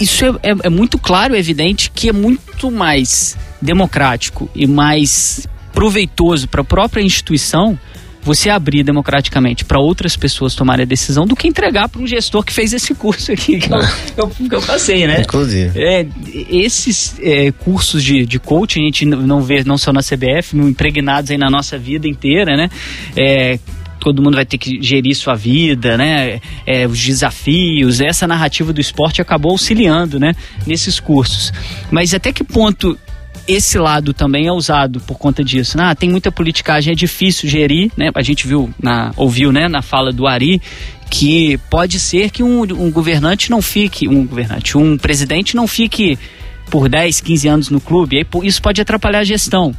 isso é, é, é muito claro, é evidente que é muito mais democrático e mais proveitoso para a própria instituição você abrir democraticamente para outras pessoas tomarem a decisão do que entregar para um gestor que fez esse curso aqui que, eu, que eu, passei, né? Inclusive. É, esses é, cursos de, de coaching a gente não vê não só na CBF, impregnados aí na nossa vida inteira, né? É, todo mundo vai ter que gerir sua vida, né? É, os desafios, essa narrativa do esporte acabou auxiliando, né? Nesses cursos. Mas até que ponto esse lado também é usado por conta disso. Ah, tem muita politicagem, é difícil gerir, né? A gente viu, na, ouviu, né, na fala do Ari, que pode ser que um, um governante não fique, um governante, um presidente não fique por 10, 15 anos no clube, isso pode atrapalhar a gestão.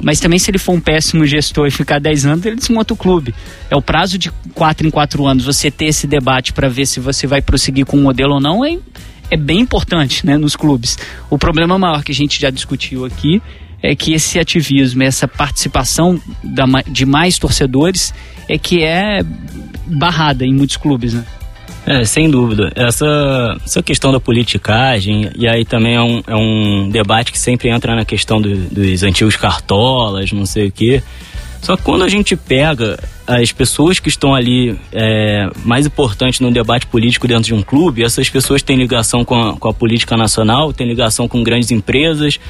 Mas também se ele for um péssimo gestor e ficar 10 anos, ele desmonta o clube. É o prazo de 4 em 4 anos, você ter esse debate para ver se você vai prosseguir com o modelo ou não, é, é bem importante né, nos clubes. O problema maior que a gente já discutiu aqui é que esse ativismo, essa participação da, de mais torcedores é que é barrada em muitos clubes, né? É, sem dúvida. Essa, essa questão da politicagem, e aí também é um, é um debate que sempre entra na questão do, dos antigos cartolas, não sei o quê. Só que quando a gente pega as pessoas que estão ali é, mais importantes no debate político dentro de um clube, essas pessoas têm ligação com a, com a política nacional, têm ligação com grandes empresas,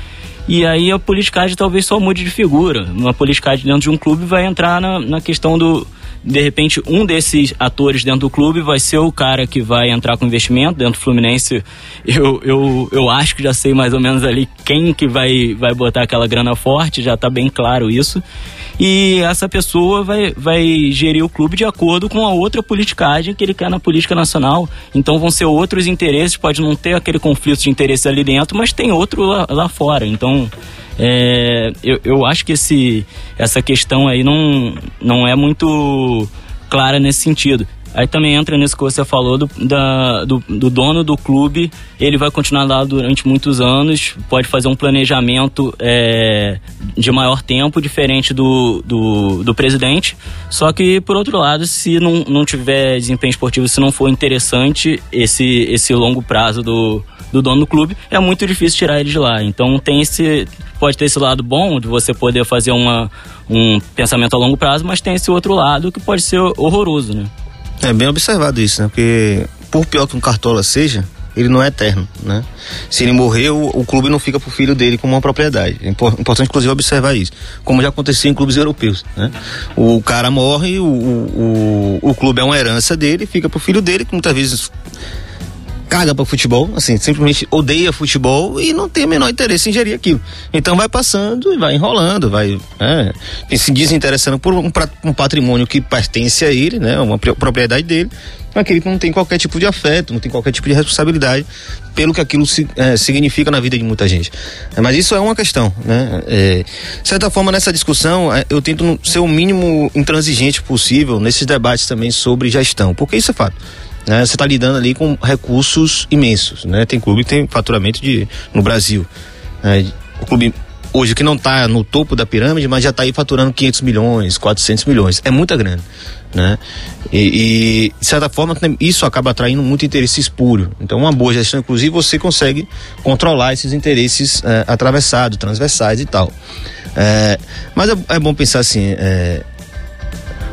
e aí a politicagem talvez só mude de figura. Uma politicagem dentro de um clube vai entrar na, na questão do, de repente um desses atores dentro do clube vai ser o cara que vai entrar com investimento dentro do Fluminense. Eu, eu, eu acho que já sei mais ou menos ali quem que vai, vai botar aquela grana forte, já está bem claro isso e essa pessoa vai, vai gerir o clube de acordo com a outra politicagem que ele quer na política nacional. Então vão ser outros interesses, pode não ter aquele conflito de interesses ali dentro, mas tem outro lá, lá fora. Então é, eu, eu acho que esse, essa questão aí não, não é muito clara nesse sentido. Aí também entra nisso que você falou do, da, do, do, dono do clube. Ele vai continuar lá durante muitos anos, pode fazer um planejamento é, de maior tempo, diferente do, do, do, presidente. Só que, por outro lado, se não, não tiver desempenho esportivo, se não for interessante esse, esse longo prazo do, do dono do clube, é muito difícil tirar ele de lá. Então tem esse. Pode ter esse lado bom de você poder fazer uma, um pensamento a longo prazo, mas tem esse outro lado que pode ser horroroso, né? É bem observado isso, né? Porque por pior que um cartola seja, ele não é eterno, né? Se ele morrer, o, o clube não fica pro filho dele como uma propriedade. É importante, inclusive, observar isso. Como já aconteceu em clubes europeus, né? O cara morre, o, o, o, clube é uma herança dele, fica pro filho dele, que muitas vezes caga para futebol, assim, simplesmente odeia futebol e não tem o menor interesse em gerir aquilo. Então vai passando e vai enrolando, vai é, se desinteressando por um, um, patrimônio que pertence a ele, né, uma propriedade dele, aquele que não tem qualquer tipo de afeto, não tem qualquer tipo de responsabilidade pelo que aquilo se, é, significa na vida de muita gente. É, mas isso é uma questão, né? É, de certa forma, nessa discussão, eu tento ser o mínimo intransigente possível nesses debates também sobre gestão, porque isso é fato. Né? Você está lidando ali com recursos imensos, né? Tem clube que tem faturamento de no Brasil. Né? O clube hoje que não está no topo da pirâmide, mas já está aí faturando 500 milhões, 400 milhões. É muita grana, né? E, e, de certa forma isso acaba atraindo muito interesse espúrio. Então uma boa gestão, inclusive, você consegue controlar esses interesses é, atravessados, transversais e tal. É, mas é, é, bom pensar assim, é,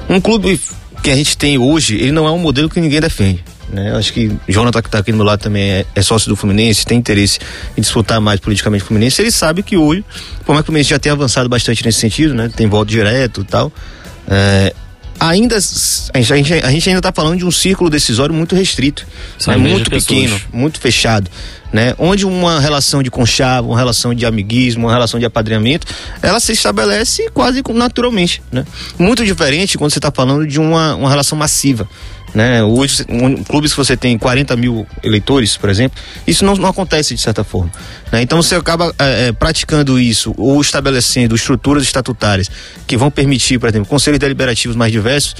um clube que a gente tem hoje, ele não é um modelo que ninguém defende. Né? Acho que Jonathan, que está aqui do meu lado, também é, é, sócio do Fluminense, tem interesse em disputar mais politicamente o Fluminense. Ele sabe que hoje, por mais que o Fluminense já tenha avançado bastante nesse sentido, né? tem voto direto e tal, é, ainda a gente, a gente ainda está falando de um círculo decisório muito restrito, né? muito pequeno, muito fechado né? Onde uma relação de conchavo, uma relação de amiguismo, uma relação de apadrinhamento, ela se estabelece quase naturalmente, né? Muito diferente quando você está falando de uma, uma relação massiva, né? Hoje, um, clubes que você tem 40 mil eleitores, por exemplo, isso não, não acontece de certa forma. Né? Então você acaba é, é, praticando isso ou estabelecendo estruturas estatutárias que vão permitir, por exemplo, conselhos deliberativos mais diversos,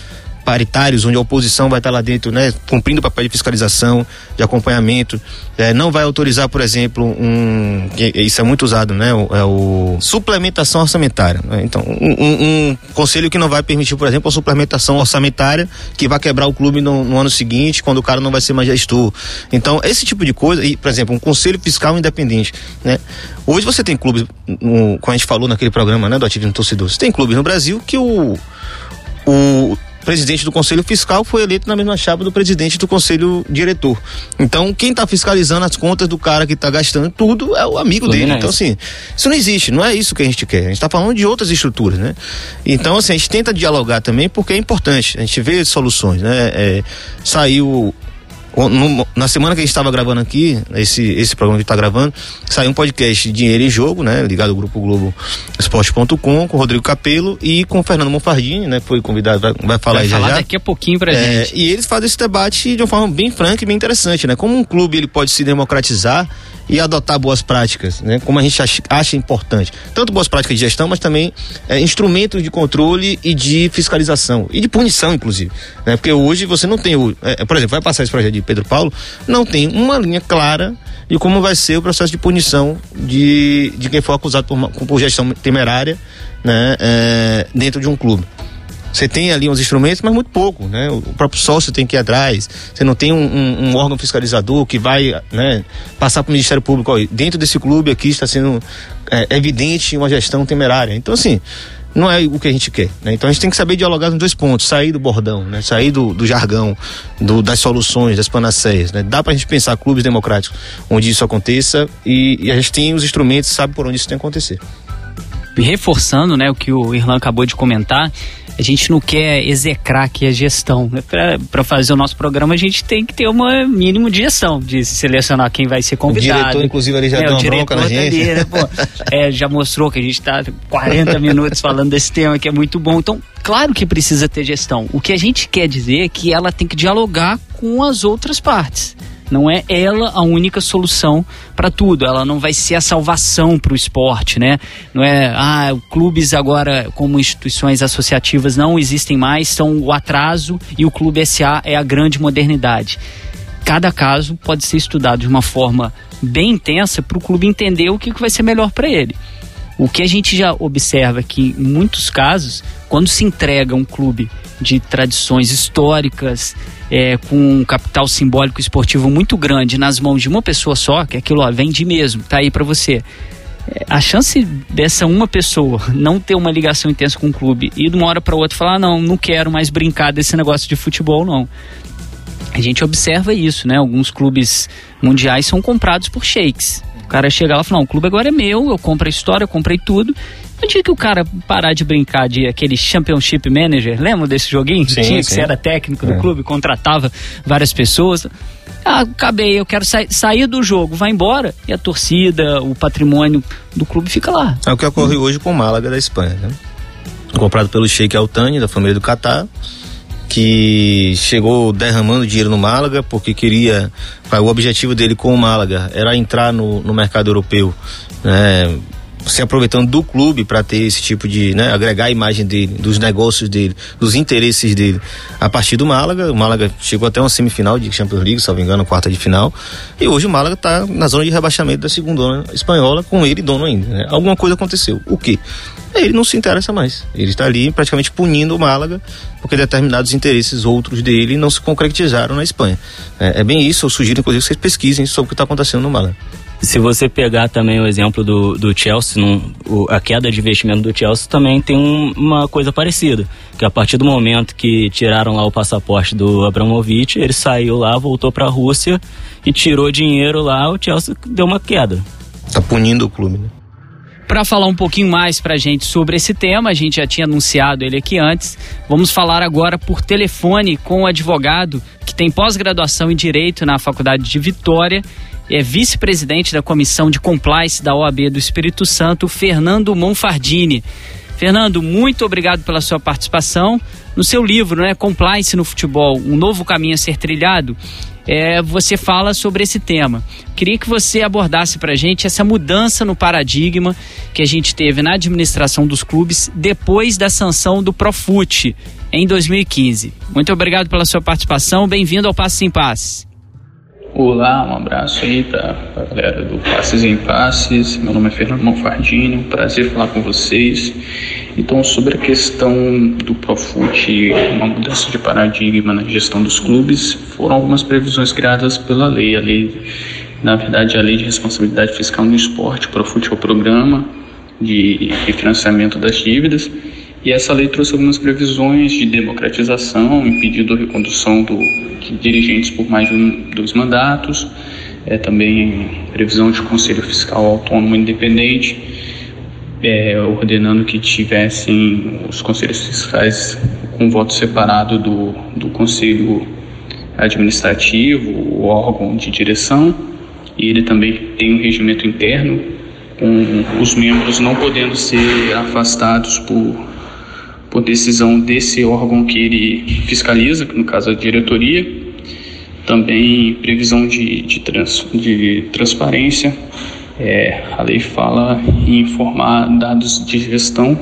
paritários, onde a oposição vai estar lá dentro, né, cumprindo o papel de fiscalização, de acompanhamento. É, não vai autorizar, por exemplo, um. Isso é muito usado, né? O, é o suplementação orçamentária. Né? Então, um, um, um, conselho que não vai permitir, por exemplo, a suplementação orçamentária que vai quebrar o clube no, no, ano seguinte, quando o cara não vai ser mais gestor. Então, esse tipo de coisa, e, por exemplo, um conselho fiscal independente, né? Hoje você tem clubes, como a gente falou naquele programa, né, do ativismo torcedor, você tem clubes no Brasil que o, o presidente do Conselho Fiscal foi eleito na mesma chapa do presidente do Conselho Diretor. Então, quem está fiscalizando as contas do cara que está gastando tudo é o amigo dele. Então, assim, isso não existe, não é isso que a gente quer. A gente está falando de outras estruturas, né? Então, assim, a gente tenta dialogar também porque é importante. A gente vê soluções, né? É, saiu na semana que a gente estava gravando aqui, esse, esse programa que está gravando, saiu um podcast Dinheiro em Jogo, né? Ligado ao Grupo Globo Esporte.com, com o Rodrigo Capelo e com o Fernando Monfardini, né? Que foi convidado, vai, vai falar vai aí falar já. daqui a pouquinho pra é, gente. E eles fazem esse debate de uma forma bem franca e bem interessante, né? Como um clube ele pode se democratizar e adotar boas práticas, né? Como a gente acha, acha importante. Tanto boas práticas de gestão, mas também é, instrumentos de controle e de fiscalização. E de punição, inclusive. Né? Porque hoje você não tem o. É, por exemplo, vai passar esse projeto de Pedro Paulo, não tem uma linha clara de como vai ser o processo de punição de, de quem for acusado por, por gestão temerária né? É, dentro de um clube. Você tem ali uns instrumentos, mas muito pouco, né? O próprio sócio tem que ir atrás. Você não tem um, um, um órgão fiscalizador que vai né, passar para o Ministério Público. Ó, dentro desse clube aqui está sendo é, evidente uma gestão temerária. Então, assim, não é o que a gente quer. Né? Então a gente tem que saber dialogar nos dois pontos, sair do bordão, né? sair do, do jargão, do, das soluções, das panaceias. Né? Dá para a gente pensar clubes democráticos onde isso aconteça e, e, a gente tem os instrumentos, sabe por onde isso tem que acontecer. Reforçando né, o que o Irlan acabou de comentar, a gente não quer execrar aqui a gestão. Né? Para fazer o nosso programa, a gente tem que ter um mínimo de gestão, de selecionar quem vai ser convidado. O diretor, inclusive, ali já é, deu uma bronca na gente. Ali, né? Pô, é, já mostrou que a gente está 40 minutos falando desse tema, que é muito bom. Então, claro que precisa ter gestão. O que a gente quer dizer é que ela tem que dialogar com as outras partes. Não é ela a única solução para tudo. Ela não vai ser a salvação para o esporte, né? Não é, ah, clubes agora como instituições associativas não existem mais, são o atraso e o Clube SA é a grande modernidade. Cada caso pode ser estudado de uma forma bem intensa para o clube entender o que vai ser melhor para ele. O que a gente já observa é que, em muitos casos, quando se entrega um clube de tradições históricas, é, com um capital simbólico esportivo muito grande nas mãos de uma pessoa só, que aquilo ó, vende mesmo, tá aí para você. É, a chance dessa uma pessoa não ter uma ligação intensa com o clube e de uma hora para outra falar: ah, não, não quero mais brincar desse negócio de futebol, não. A gente observa isso, né? Alguns clubes mundiais são comprados por sheiks. O cara chega lá e fala: não, o clube agora é meu, eu compro a história, eu comprei tudo. No dia que o cara parar de brincar de aquele Championship Manager, lembra desse joguinho? Sim, Tinha que você era técnico do é. clube, contratava várias pessoas. Ah, acabei, eu quero sa sair do jogo, vai embora. E a torcida, o patrimônio do clube fica lá. É o que ocorre hum. hoje com o Málaga da Espanha, né? Comprado pelo Sheik Altani, da família do Catar, que chegou derramando dinheiro no Málaga porque queria. O objetivo dele com o Málaga era entrar no, no mercado europeu. Né? se aproveitando do clube para ter esse tipo de, né, agregar a imagem dele, dos negócios dele, dos interesses dele a partir do Málaga. O Málaga chegou até uma semifinal de Champions League, me engano, quarta de final. E hoje o Málaga está na zona de rebaixamento da segunda espanhola, com ele dono ainda. Né? Alguma coisa aconteceu. O quê? Ele não se interessa mais. Ele está ali praticamente punindo o Málaga, porque determinados interesses outros dele não se concretizaram na Espanha. É, é bem isso, eu sugiro inclusive que vocês pesquisem sobre o que está acontecendo no Málaga. Se você pegar também o exemplo do, do Chelsea, o, a queda de investimento do Chelsea também tem um, uma coisa parecida. Que a partir do momento que tiraram lá o passaporte do Abramovich, ele saiu lá, voltou para a Rússia e tirou dinheiro lá, o Chelsea deu uma queda. Tá punindo o clube, né? Para falar um pouquinho mais para a gente sobre esse tema, a gente já tinha anunciado ele aqui antes. Vamos falar agora por telefone com o advogado que tem pós-graduação em Direito na Faculdade de Vitória é vice-presidente da Comissão de Compliance da OAB do Espírito Santo, Fernando Monfardini. Fernando, muito obrigado pela sua participação. No seu livro, né, Compliance no Futebol, um novo caminho a ser trilhado, é, você fala sobre esse tema. Queria que você abordasse para a gente essa mudança no paradigma que a gente teve na administração dos clubes depois da sanção do Profute em 2015. Muito obrigado pela sua participação. Bem-vindo ao Passo em Passe. Olá, um abraço aí para a galera do Passes em Passes. Meu nome é Fernando Monfardini, um prazer falar com vocês. Então, sobre a questão do Profut, uma mudança de paradigma na gestão dos clubes, foram algumas previsões criadas pela lei. A lei, na verdade, a Lei de Responsabilidade Fiscal no Esporte. Profut é o programa de financiamento das dívidas e essa lei trouxe algumas previsões de democratização, impedindo a recondução do, de dirigentes por mais de um, dois mandatos, é, também previsão de conselho fiscal autônomo independente, é, ordenando que tivessem os conselhos fiscais com voto separado do, do conselho administrativo, o órgão de direção, e ele também tem um regimento interno, com os membros não podendo ser afastados por, por decisão desse órgão que ele fiscaliza, que no caso é a diretoria. Também previsão de, de, trans, de transparência. É, a lei fala em informar dados de gestão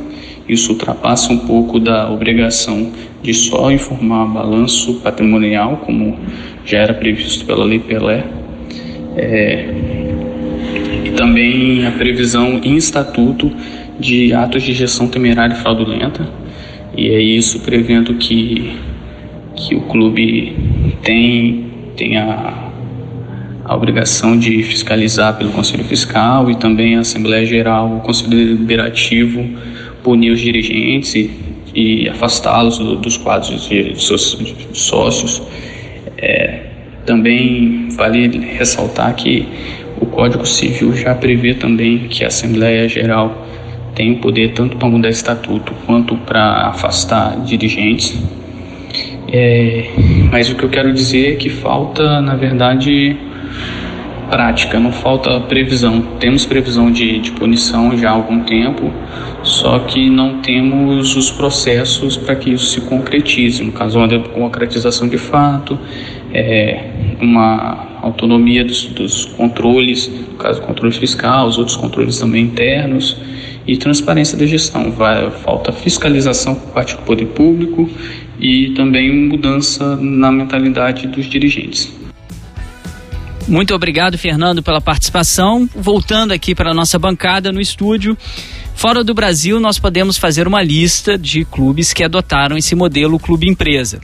isso ultrapassa um pouco da obrigação de só informar balanço patrimonial, como já era previsto pela Lei Pelé. É, e também a previsão em estatuto de atos de gestão temerária e fraudulenta. E é isso prevendo que, que o clube tem, tem a, a obrigação de fiscalizar pelo Conselho Fiscal e também a Assembleia Geral, o Conselho Deliberativo punir os dirigentes e, e afastá-los do, dos quadros de, de sócios. É, também vale ressaltar que o Código Civil já prevê também que a Assembleia Geral tem poder tanto para mudar estatuto quanto para afastar dirigentes. É, mas o que eu quero dizer é que falta, na verdade, prática, não falta previsão. Temos previsão de, de punição já há algum tempo, só que não temos os processos para que isso se concretize. No caso, uma concretização de fato, é, uma autonomia dos, dos controles, no caso, controle fiscal, os outros controles também internos e transparência da gestão. Vai, falta fiscalização por parte do poder público e também mudança na mentalidade dos dirigentes. Muito obrigado, Fernando, pela participação. Voltando aqui para a nossa bancada no estúdio. Fora do Brasil, nós podemos fazer uma lista de clubes que adotaram esse modelo clube empresa.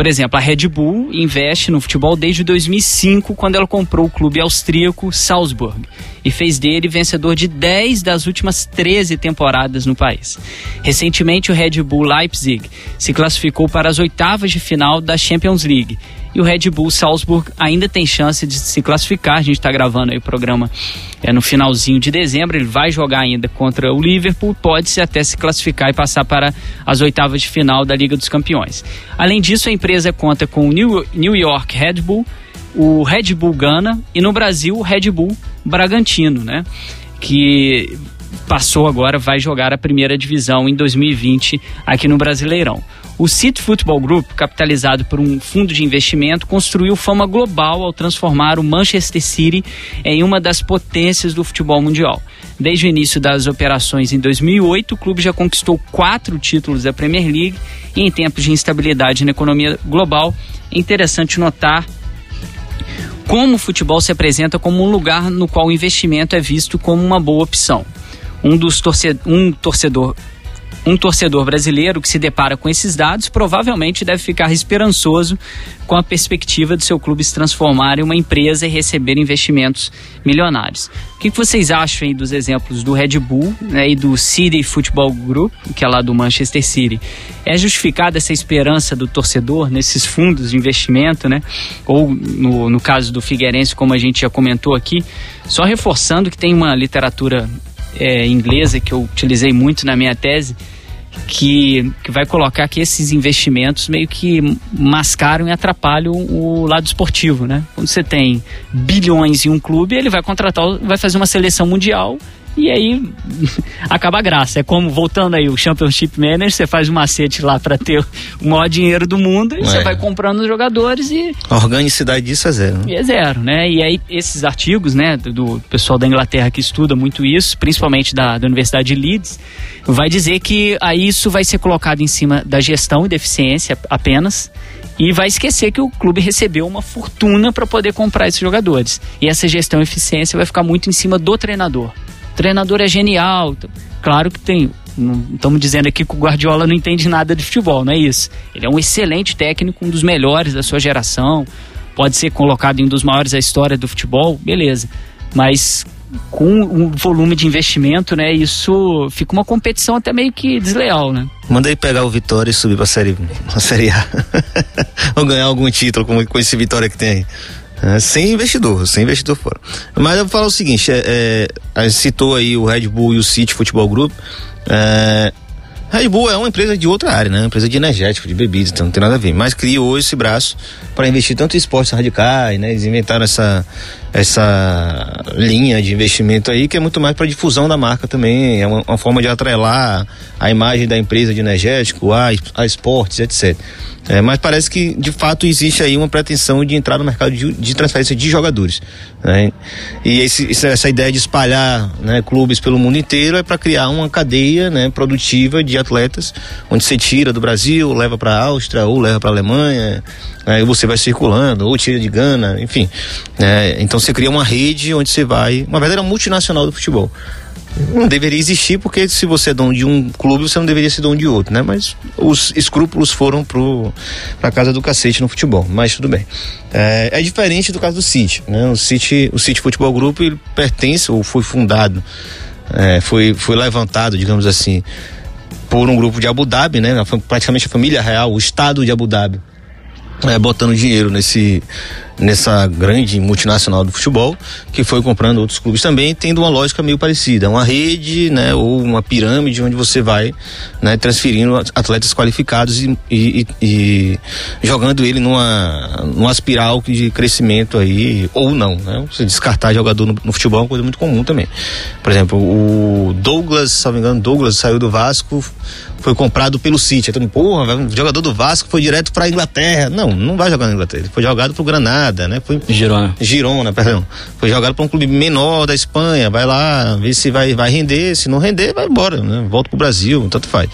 Por exemplo, a Red Bull investe no futebol desde 2005, quando ela comprou o clube austríaco Salzburg e fez dele vencedor de 10 das últimas 13 temporadas no país. Recentemente, o Red Bull Leipzig se classificou para as oitavas de final da Champions League e o Red Bull Salzburg ainda tem chance de se classificar. A gente está gravando aí o programa é, no finalzinho de dezembro. Ele vai jogar ainda contra o Liverpool, pode-se até se classificar e passar para as oitavas de final da Liga dos Campeões. Além disso, a empresa conta com o New York Red Bull, o Red Bull Gana e no Brasil o Red Bull Bragantino, né? Que passou agora, vai jogar a primeira divisão em 2020 aqui no Brasileirão. O City Football Group, capitalizado por um fundo de investimento, construiu fama global ao transformar o Manchester City em uma das potências do futebol mundial. Desde o início das operações em 2008, o clube já conquistou quatro títulos da Premier League e em tempos de instabilidade na economia global, é interessante notar como o futebol se apresenta como um lugar no qual o investimento é visto como uma boa opção. Um, dos torcedor, um torcedor um torcedor brasileiro que se depara com esses dados provavelmente deve ficar esperançoso com a perspectiva do seu clube se transformar em uma empresa e receber investimentos milionários. O que, vocês acham aí dos exemplos do Red Bull né, e do City Football Group, que é lá do Manchester City? É justificada essa esperança do torcedor nesses fundos de investimento, né? Ou no, no caso do Figueirense, como a gente já comentou aqui, só reforçando que tem uma literatura é, inglesa que eu utilizei muito na minha tese, que, que vai colocar que esses investimentos meio que mascaram e atrapalham o lado esportivo, né? Quando você tem bilhões em um clube, ele vai contratar, vai fazer uma seleção mundial e aí acaba a graça. É como, voltando aí, o Championship Manager, você faz um macete lá para ter o maior dinheiro do mundo e é. você vai comprando os jogadores e. A organicidade disso é zero. E é zero, né? E aí esses artigos, né, do, do pessoal da Inglaterra que estuda muito isso, principalmente da, da Universidade de Leeds, vai dizer que aí isso vai ser colocado em cima da gestão e deficiência apenas e vai esquecer que o clube recebeu uma fortuna para poder comprar esses jogadores. E essa gestão e eficiência vai ficar muito em cima do treinador treinador é genial. Claro que tem. Não estamos dizendo aqui que o Guardiola não entende nada de futebol, não é isso. Ele é um excelente técnico, um dos melhores da sua geração. Pode ser colocado em um dos maiores da história do futebol, beleza. Mas com o volume de investimento, né? Isso fica uma competição até meio que desleal, né? Mandei pegar o Vitória e subir pra série, pra série A. Ou ganhar algum título com, com esse Vitória que tem aí. É, sem investidor, sem investidor fora. Mas eu vou falar o seguinte: é, é, citou aí o Red Bull e o City Futebol Group. É, Red Bull é uma empresa de outra área, né? Uma empresa de energético, de bebidas, então não tem nada a ver. Mas criou esse braço para investir tanto em esportes radicais, né? Eles inventaram essa, essa linha de investimento aí que é muito mais para difusão da marca também. É uma, uma, forma de atrelar a imagem da empresa de energético a, a esportes, etc. É, mas parece que de fato existe aí uma pretensão de entrar no mercado de, de transferência de jogadores. Né? E esse, essa ideia de espalhar né, clubes pelo mundo inteiro é para criar uma cadeia né, produtiva de atletas, onde você tira do Brasil, leva para a Áustria ou leva para a Alemanha, aí você vai circulando, ou tira de Gana, enfim. É, então você cria uma rede onde você vai, uma verdadeira multinacional do futebol não deveria existir, porque se você é dono de um clube, você não deveria ser dono de outro, né? Mas os escrúpulos foram pro, pra casa do cacete no futebol, mas tudo bem. É, é diferente do caso do City, né? O City, o City Futebol Grupo, ele pertence, ou foi fundado, é, foi, foi levantado, digamos assim, por um grupo de Abu Dhabi, né? Praticamente a família real, o Estado de Abu Dhabi, é, botando dinheiro nesse nessa grande multinacional do futebol, que foi comprando outros clubes também, tendo uma lógica meio parecida, uma rede, né, ou uma pirâmide onde você vai, né, transferindo atletas qualificados e, e, e jogando ele numa, numa espiral de crescimento aí, ou não, né, você descartar jogador no, no futebol é uma coisa muito comum também. Por exemplo, o Douglas, se não me engano, Douglas saiu do Vasco, foi comprado pelo City. Então, porra, o jogador do Vasco foi direto para Inglaterra. Não, não vai jogar na Inglaterra. Ele foi jogado pro Granada né? Foi Girona. Girona, perdão. Foi jogado para um clube menor da Espanha, vai lá, ver se vai, vai render, se não render, vai embora, né? Volta pro Brasil, tanto faz.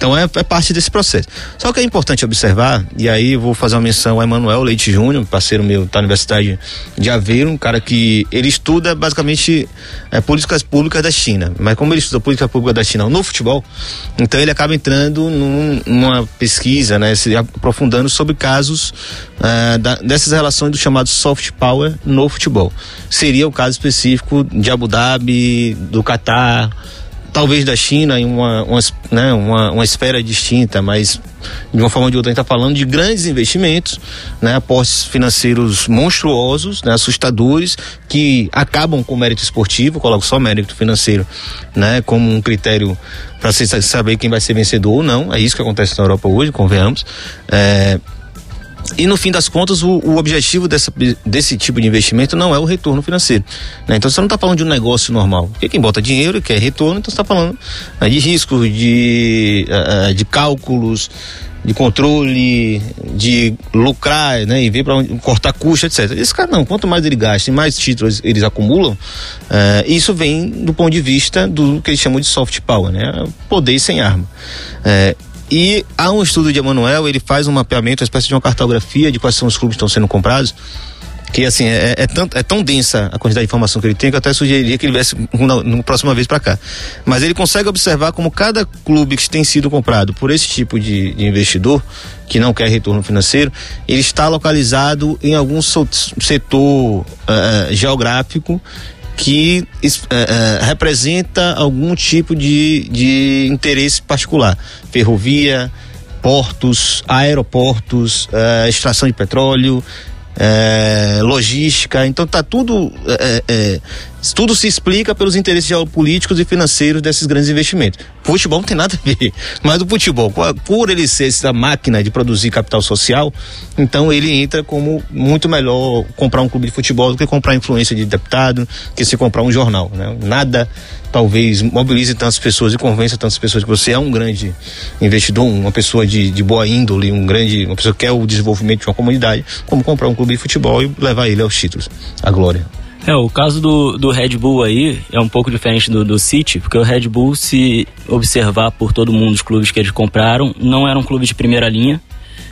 Então é, é, parte desse processo. Só que é importante observar, e aí vou fazer uma menção ao Emanuel Leite Júnior, parceiro meu da Universidade de Aveiro, um cara que ele estuda basicamente é, políticas públicas da China. Mas como ele estuda política pública da China no futebol, então ele acaba entrando num, numa pesquisa, né, se aprofundando sobre casos uh, da, dessas relações do chamado soft power no futebol. Seria o caso específico de Abu Dhabi, do Catar talvez da China em uma, uma, né, uma, uma esfera distinta, mas de uma forma ou de outra a gente está falando de grandes investimentos, né, aportes financeiros monstruosos, né, assustadores, que acabam com o mérito esportivo, coloco só mérito financeiro né, como um critério para saber quem vai ser vencedor ou não. É isso que acontece na Europa hoje, convenhamos. É, e no fim das contas, o, o objetivo dessa, desse tipo de investimento não é o retorno financeiro. Né? Então você não está falando de um negócio normal. Porque quem bota dinheiro quer retorno, então você está falando né, de riscos, de, uh, de cálculos, de controle, de lucrar, né, e ver para cortar custo, etc. Esse cara não, quanto mais ele gasta e mais títulos eles acumulam, uh, isso vem do ponto de vista do que eles chamam de soft power, né, poder sem arma. Uh, e há um estudo de Emanuel, ele faz um mapeamento, uma espécie de uma cartografia de quais são os clubes que estão sendo comprados que assim é, é, tão, é tão densa a quantidade de informação que ele tem que eu até sugeriria que ele viesse na, na próxima vez para cá. Mas ele consegue observar como cada clube que tem sido comprado por esse tipo de, de investidor que não quer retorno financeiro, ele está localizado em algum setor uh, geográfico que uh, representa algum tipo de, de interesse particular. Ferrovia, portos, aeroportos, uh, extração de petróleo, uh, logística. Então tá tudo tudo se explica pelos interesses geopolíticos e financeiros desses grandes investimentos. Futebol não tem nada a ver, mas o futebol, por ele ser essa máquina de produzir capital social, então ele entra como muito melhor comprar um clube de futebol do que comprar influência de deputado, que se comprar um jornal. Né? Nada talvez mobilize tantas pessoas e convença tantas pessoas que você é um grande investidor, uma pessoa de, de boa índole, um grande, uma pessoa que quer o desenvolvimento de uma comunidade, como comprar um clube de futebol e levar ele aos títulos, à glória. É, o caso do, do Red Bull aí é um pouco diferente do, do City, porque o Red Bull, se observar por todo mundo os clubes que eles compraram, não eram clubes de primeira linha,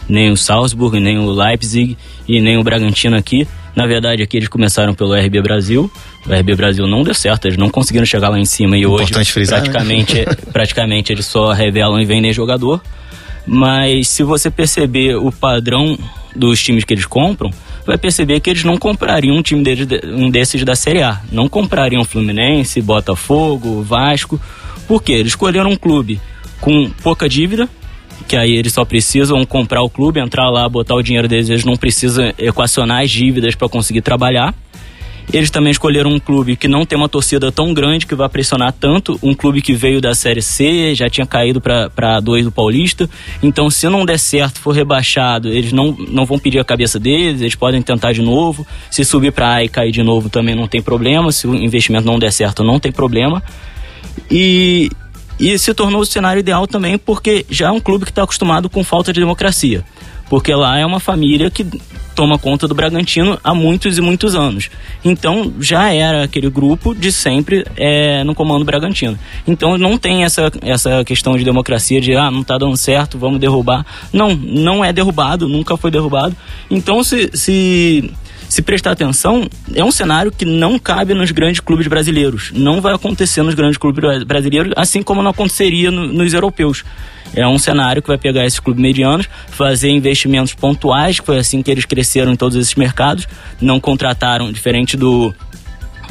nem o Salzburg, nem o Leipzig e nem o Bragantino aqui. Na verdade, aqui eles começaram pelo RB Brasil. O RB Brasil não deu certo, eles não conseguiram chegar lá em cima e Importante hoje frisar, né? praticamente, né? praticamente eles só revelam e vendem jogador. Mas se você perceber o padrão dos times que eles compram, vai perceber que eles não comprariam um time deles, um desses da Série A. Não comprariam Fluminense, Botafogo, Vasco, porque eles escolheram um clube com pouca dívida, que aí eles só precisam comprar o clube, entrar lá, botar o dinheiro deles, eles não precisam equacionar as dívidas para conseguir trabalhar. Eles também escolheram um clube que não tem uma torcida tão grande que vai pressionar tanto, um clube que veio da Série C, já tinha caído para dois do Paulista. Então, se não der certo, for rebaixado, eles não, não vão pedir a cabeça deles, eles podem tentar de novo. Se subir para A e cair de novo também não tem problema. Se o investimento não der certo, não tem problema. E, e se tornou o cenário ideal também porque já é um clube que está acostumado com falta de democracia porque lá é uma família que toma conta do Bragantino há muitos e muitos anos. Então já era aquele grupo de sempre é, no comando Bragantino. Então não tem essa, essa questão de democracia de ah, não está dando certo, vamos derrubar. Não, não é derrubado, nunca foi derrubado. Então se, se se prestar atenção, é um cenário que não cabe nos grandes clubes brasileiros. Não vai acontecer nos grandes clubes brasileiros, assim como não aconteceria no, nos europeus. É um cenário que vai pegar esses clubes medianos, fazer investimentos pontuais, que foi assim que eles cresceram em todos esses mercados. Não contrataram, diferente do,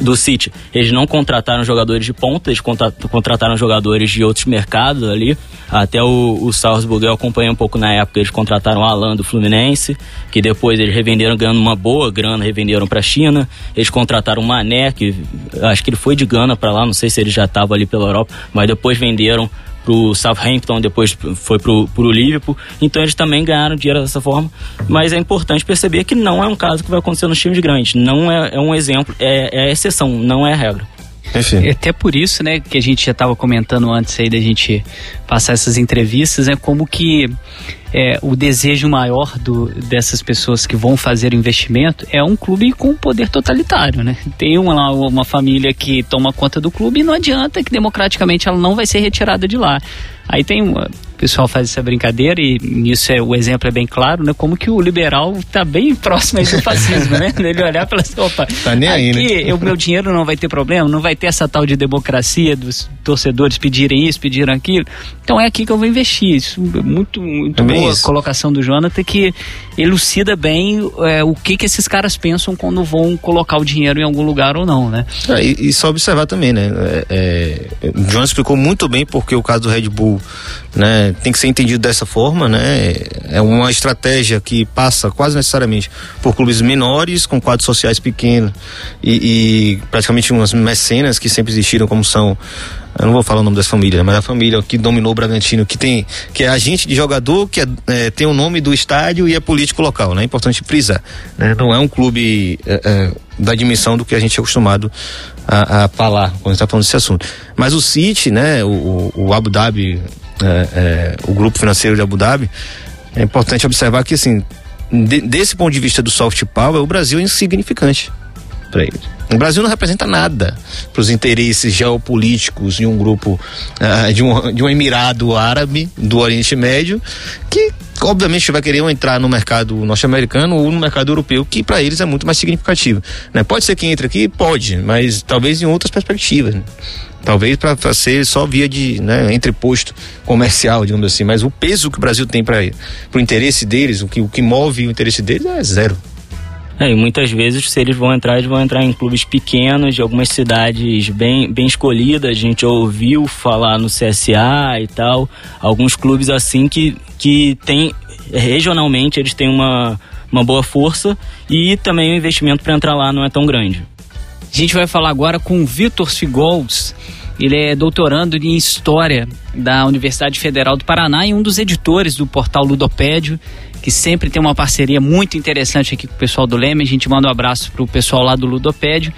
do City, eles não contrataram jogadores de ponta, eles contrataram jogadores de outros mercados ali. Até o, o Salzburg eu acompanhei um pouco na época, eles contrataram o Alan do Fluminense, que depois eles revenderam ganhando uma boa grana, revenderam para a China. Eles contrataram o Mané, que acho que ele foi de Gana para lá, não sei se ele já estava ali pela Europa, mas depois venderam pro Southampton, depois foi pro, pro Liverpool. Então eles também ganharam dinheiro dessa forma. Mas é importante perceber que não é um caso que vai acontecer nos times grandes. Não é, é um exemplo, é, é a exceção, não é a regra. Enfim. Até por isso, né, que a gente já estava comentando antes aí da gente passar essas entrevistas, é como que é, o desejo maior do, dessas pessoas que vão fazer o investimento é um clube com poder totalitário, né? Tem uma, uma família que toma conta do clube e não adianta que democraticamente ela não vai ser retirada de lá. Aí tem uma, o pessoal faz essa brincadeira e nisso é, o exemplo é bem claro, né? Como que o liberal está bem próximo do fascismo, né? Ele olhar e falar assim, opa, tá nem aí, aqui né? o meu dinheiro não vai ter problema, não vai ter essa tal de democracia dos torcedores pedirem isso, pedirem aquilo. Então é aqui que eu vou investir. Isso é muito, muito é boa isso. colocação do Jonathan que elucida bem é, o que que esses caras pensam quando vão colocar o dinheiro em algum lugar ou não, né? É, e, e, só observar também, né? É, é, o Jonathan explicou muito bem porque o caso do Red Bull, né? tem que ser entendido dessa forma, né? É uma estratégia que passa quase necessariamente por clubes menores, com quadros sociais pequenos e, e praticamente umas mecenas que sempre existiram, como são eu não vou falar o nome dessa família, mas a família que dominou o Bragantino, que tem que é agente de jogador, que é, é, tem o nome do estádio e é político local, né? É importante frisar, né? Não é um clube é, é da dimensão do que a gente é acostumado a, a falar quando está falando desse assunto. Mas o City, né? O, o Abu Dhabi é, é, o grupo financeiro de Abu Dhabi, é importante observar que, assim, de, desse ponto de vista do soft power, o Brasil é insignificante para eles. O Brasil não representa nada para os interesses geopolíticos de um grupo, uh, de, um, de um emirado árabe do Oriente Médio, que obviamente vai querer entrar no mercado norte-americano ou no mercado europeu, que para eles é muito mais significativo. Né? Pode ser que entre aqui? Pode, mas talvez em outras perspectivas. Né? Talvez para ser só via de né, entreposto comercial, digamos assim, mas o peso que o Brasil tem para o interesse deles, o que, o que move o interesse deles é zero. É, e muitas vezes, se eles vão entrar, eles vão entrar em clubes pequenos, de algumas cidades bem, bem escolhidas. A gente ouviu falar no CSA e tal. Alguns clubes assim que, que tem, regionalmente, eles têm uma, uma boa força e também o investimento para entrar lá não é tão grande. A gente vai falar agora com o Vitor Figolds. Ele é doutorando em História da Universidade Federal do Paraná e um dos editores do portal Ludopédio, que sempre tem uma parceria muito interessante aqui com o pessoal do Leme. A gente manda um abraço para o pessoal lá do Ludopédio.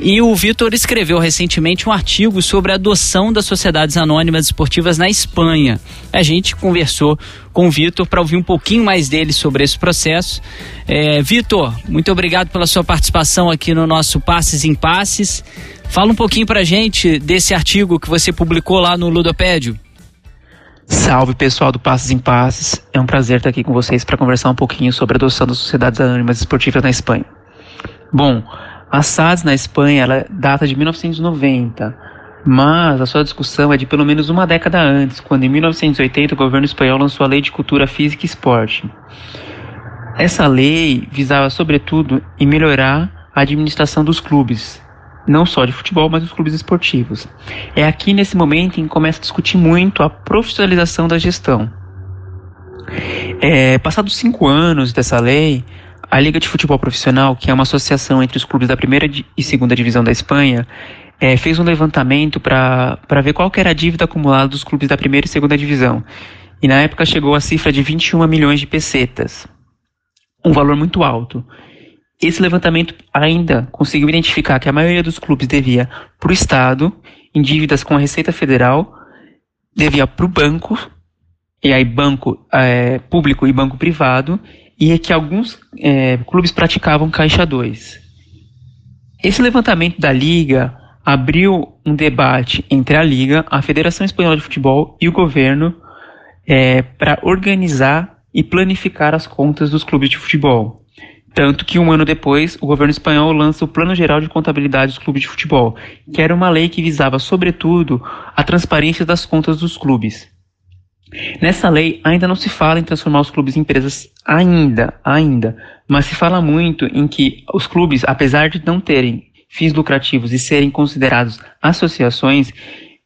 E o Vitor escreveu recentemente um artigo sobre a adoção das sociedades anônimas esportivas na Espanha. A gente conversou com o Vitor para ouvir um pouquinho mais dele sobre esse processo. É, Vitor, muito obrigado pela sua participação aqui no nosso Passes em Passes. Fala um pouquinho para a gente desse artigo que você publicou lá no Ludopédio. Salve pessoal do Passes em Passes, é um prazer estar aqui com vocês para conversar um pouquinho sobre a adoção das sociedades anônimas esportivas na Espanha. Bom, a SADS na Espanha ela data de 1990, mas a sua discussão é de pelo menos uma década antes, quando em 1980 o governo espanhol lançou a Lei de Cultura Física e Esporte. Essa lei visava, sobretudo, em melhorar a administração dos clubes, não só de futebol, mas dos clubes esportivos. É aqui nesse momento em que começa a discutir muito a profissionalização da gestão. É, passados cinco anos dessa lei, a Liga de Futebol Profissional, que é uma associação entre os clubes da primeira e segunda divisão da Espanha, é, fez um levantamento para ver qual era a dívida acumulada dos clubes da primeira e segunda divisão. E na época chegou a cifra de 21 milhões de pesetas. Um valor muito alto. Esse levantamento ainda conseguiu identificar que a maioria dos clubes devia para o Estado, em dívidas com a Receita Federal, devia para o banco, e aí banco é, público e banco privado, e é que alguns é, clubes praticavam caixa 2. Esse levantamento da Liga abriu um debate entre a Liga, a Federação Espanhola de Futebol e o governo é, para organizar e planificar as contas dos clubes de futebol. Tanto que um ano depois, o governo espanhol lança o Plano Geral de Contabilidade dos Clubes de Futebol, que era uma lei que visava, sobretudo, a transparência das contas dos clubes. Nessa lei ainda não se fala em transformar os clubes em empresas ainda, ainda, mas se fala muito em que os clubes, apesar de não terem fins lucrativos e serem considerados associações,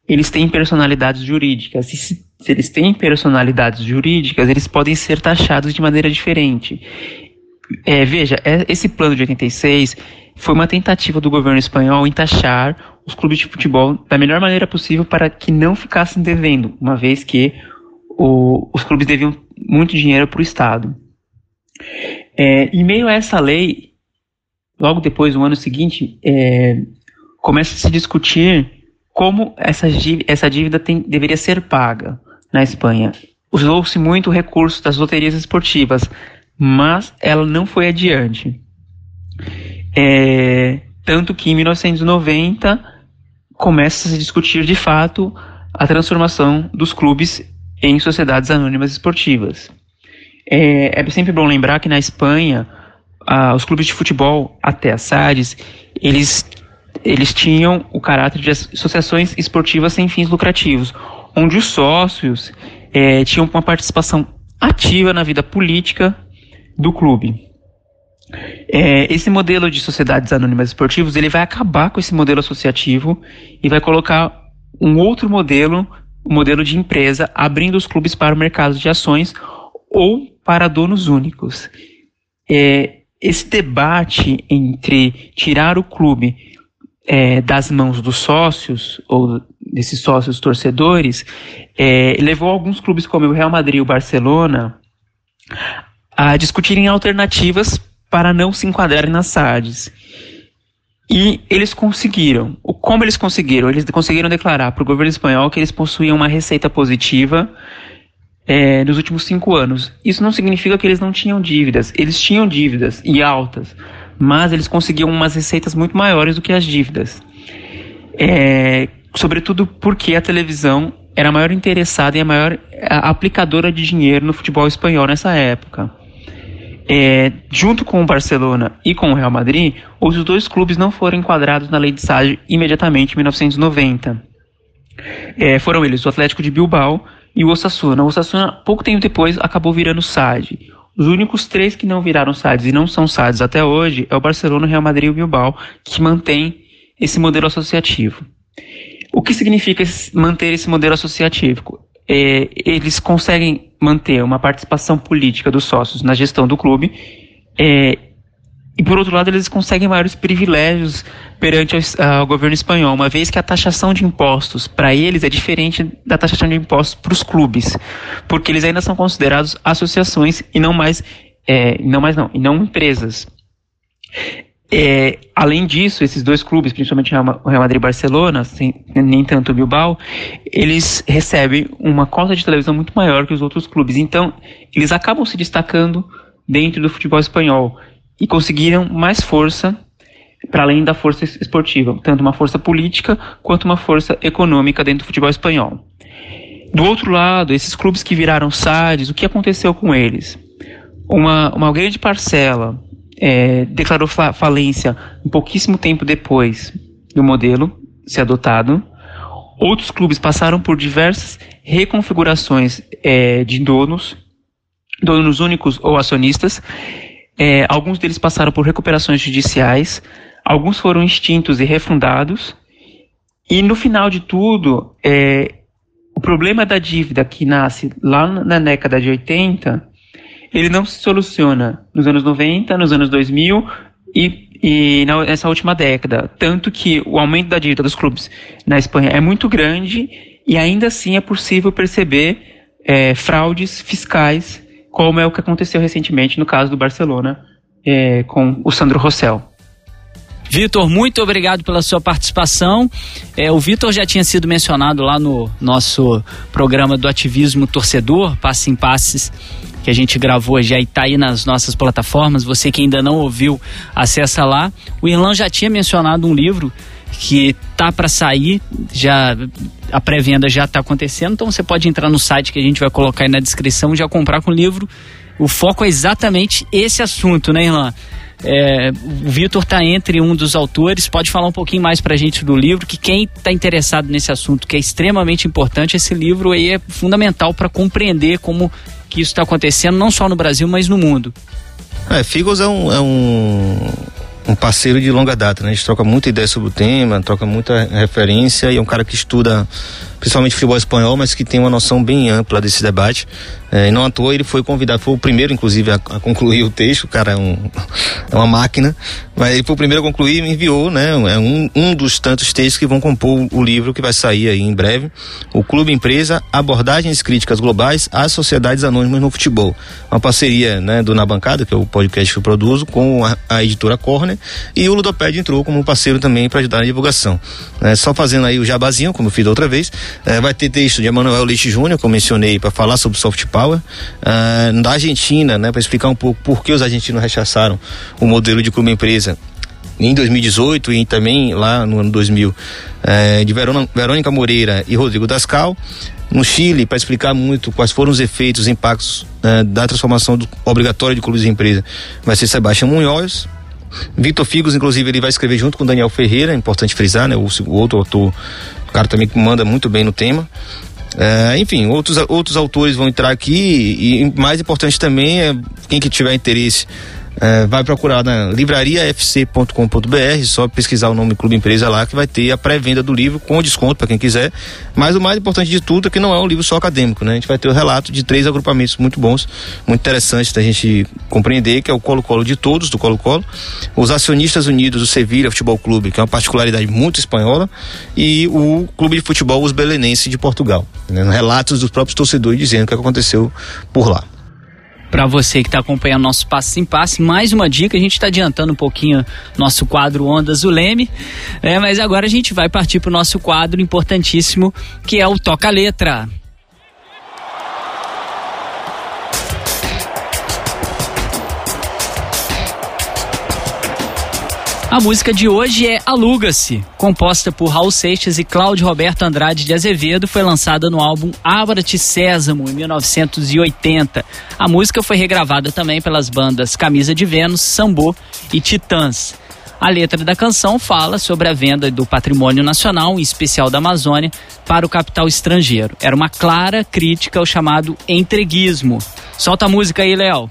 eles têm personalidades jurídicas. E se, se eles têm personalidades jurídicas, eles podem ser taxados de maneira diferente. É, veja, é, esse plano de 86 foi uma tentativa do governo espanhol em taxar os clubes de futebol da melhor maneira possível para que não ficassem devendo, uma vez que o, os clubes deviam muito dinheiro para o Estado. É, em meio a essa lei, logo depois, no ano seguinte, é, começa a se discutir como essa dívida, essa dívida tem, deveria ser paga na Espanha. Usou-se muito o recurso das loterias esportivas, mas ela não foi adiante. É, tanto que em 1990 começa a se discutir de fato a transformação dos clubes em sociedades anônimas esportivas. É, é sempre bom lembrar que na Espanha, os clubes de futebol, até as SADs, eles, eles tinham o caráter de associações esportivas sem fins lucrativos, onde os sócios é, tinham uma participação ativa na vida política do clube. É, esse modelo de sociedades anônimas esportivas ele vai acabar com esse modelo associativo e vai colocar um outro modelo o modelo de empresa, abrindo os clubes para o mercado de ações ou para donos únicos. É, esse debate entre tirar o clube é, das mãos dos sócios ou desses sócios torcedores é, levou alguns clubes como o Real Madrid e o Barcelona a discutirem alternativas para não se enquadrarem nas SADs. E eles conseguiram. Como eles conseguiram? Eles conseguiram declarar para o governo espanhol que eles possuíam uma receita positiva é, nos últimos cinco anos. Isso não significa que eles não tinham dívidas. Eles tinham dívidas e altas, mas eles conseguiam umas receitas muito maiores do que as dívidas. É, sobretudo porque a televisão era a maior interessada e a maior aplicadora de dinheiro no futebol espanhol nessa época. É, junto com o Barcelona e com o Real Madrid, os dois clubes não foram enquadrados na lei de SAD imediatamente em 1990. É, foram eles o Atlético de Bilbao e o Osasuna. O Osasuna, pouco tempo depois, acabou virando SAD. Os únicos três que não viraram SADs e não são SADs até hoje é o Barcelona, o Real Madrid e o Bilbao, que mantém esse modelo associativo. O que significa manter esse modelo associativo? É, eles conseguem manter uma participação política dos sócios na gestão do clube é, e por outro lado eles conseguem maiores privilégios perante ao, governo espanhol, uma vez que a taxação de impostos para eles é diferente da taxação de impostos para os clubes, porque eles ainda são considerados associações e não mais, é, não mais não, e não empresas. É, além disso, esses dois clubes, principalmente o Real Madrid e Barcelona, sem, nem tanto o Bilbao, eles recebem uma cota de televisão muito maior que os outros clubes. Então, eles acabam se destacando dentro do futebol espanhol e conseguiram mais força para além da força esportiva, tanto uma força política quanto uma força econômica dentro do futebol espanhol. Do outro lado, esses clubes que viraram SADs, o que aconteceu com eles? Uma, uma grande parcela é, declarou fa falência um pouquíssimo tempo depois do modelo ser adotado. Outros clubes passaram por diversas reconfigurações é, de donos, donos únicos ou acionistas. É, alguns deles passaram por recuperações judiciais, alguns foram extintos e refundados. E no final de tudo, é, o problema da dívida que nasce lá na década de 80 ele não se soluciona nos anos 90, nos anos 2000 e, e nessa última década. Tanto que o aumento da dívida dos clubes na Espanha é muito grande e ainda assim é possível perceber é, fraudes fiscais, como é o que aconteceu recentemente no caso do Barcelona é, com o Sandro Rossell. Vitor, muito obrigado pela sua participação. É, o Vitor já tinha sido mencionado lá no nosso programa do ativismo torcedor, Passe em Passes, que a gente gravou já e está aí nas nossas plataformas. Você que ainda não ouviu, acessa lá. O Irlan já tinha mencionado um livro que tá para sair, já a pré-venda já está acontecendo, então você pode entrar no site que a gente vai colocar aí na descrição e já comprar com o livro. O foco é exatamente esse assunto, né, Irlan? É, o Vitor está entre um dos autores, pode falar um pouquinho mais para a gente do livro, que quem está interessado nesse assunto, que é extremamente importante, esse livro aí é fundamental para compreender como que isso está acontecendo, não só no Brasil, mas no mundo. É, Figos é um, é um, um parceiro de longa data, né? A gente troca muita ideia sobre o tema, troca muita referência e é um cara que estuda principalmente futebol espanhol, mas que tem uma noção bem ampla desse debate. É, não à toa ele foi convidado, foi o primeiro, inclusive, a, a concluir o texto, o cara é, um, é uma máquina, mas ele foi o primeiro a concluir e me enviou, né? É um, um dos tantos textos que vão compor o livro que vai sair aí em breve. O Clube Empresa, Abordagens Críticas Globais às Sociedades Anônimas no Futebol. Uma parceria, né, do Na Bancada, que é o podcast que eu produzo, com a, a editora Corner, e o Ludoped entrou como parceiro também para ajudar na divulgação. É, só fazendo aí o jabazinho, como eu fiz da outra vez, é, vai ter texto de Emanuel Leite Júnior, que eu mencionei, para falar sobre soft power, uh, da Argentina, né, para explicar um pouco por que os argentinos rechaçaram o modelo de clube empresa em 2018 e também lá no ano 2000, é, de Verona, Verônica Moreira e Rodrigo Dascal. No Chile, para explicar muito quais foram os efeitos, os impactos é, da transformação do, obrigatória de clubes de empresa, vai ser Sebastião Munhoz. Vitor Figos, inclusive, ele vai escrever junto com Daniel Ferreira, é importante frisar, né? O, o outro autor o cara também que manda muito bem no tema. É, enfim, outros, outros autores vão entrar aqui e mais importante também é quem que tiver interesse é, vai procurar na livrariafc.com.br, só pesquisar o nome Clube Empresa lá que vai ter a pré-venda do livro com desconto para quem quiser. Mas o mais importante de tudo é que não é um livro só acadêmico, né? A gente vai ter o relato de três agrupamentos muito bons, muito interessantes da gente compreender, que é o Colo-Colo de todos, do Colo-Colo, os acionistas unidos do Sevilha Futebol Clube, que é uma particularidade muito espanhola, e o Clube de Futebol Os Belenenses de Portugal. Né? Relatos dos próprios torcedores dizendo o que aconteceu por lá para você que está acompanhando nosso Passo em Passe. Mais uma dica, a gente está adiantando um pouquinho nosso quadro Ondas do Leme, é, mas agora a gente vai partir para o nosso quadro importantíssimo, que é o Toca Letra. A música de hoje é Aluga-se, composta por Raul Seixas e Cláudio Roberto Andrade de Azevedo, foi lançada no álbum Abra-te Sésamo, em 1980. A música foi regravada também pelas bandas Camisa de Vênus, Sambô e Titãs. A letra da canção fala sobre a venda do patrimônio nacional, em especial da Amazônia, para o capital estrangeiro. Era uma clara crítica ao chamado entreguismo. Solta a música aí, Léo.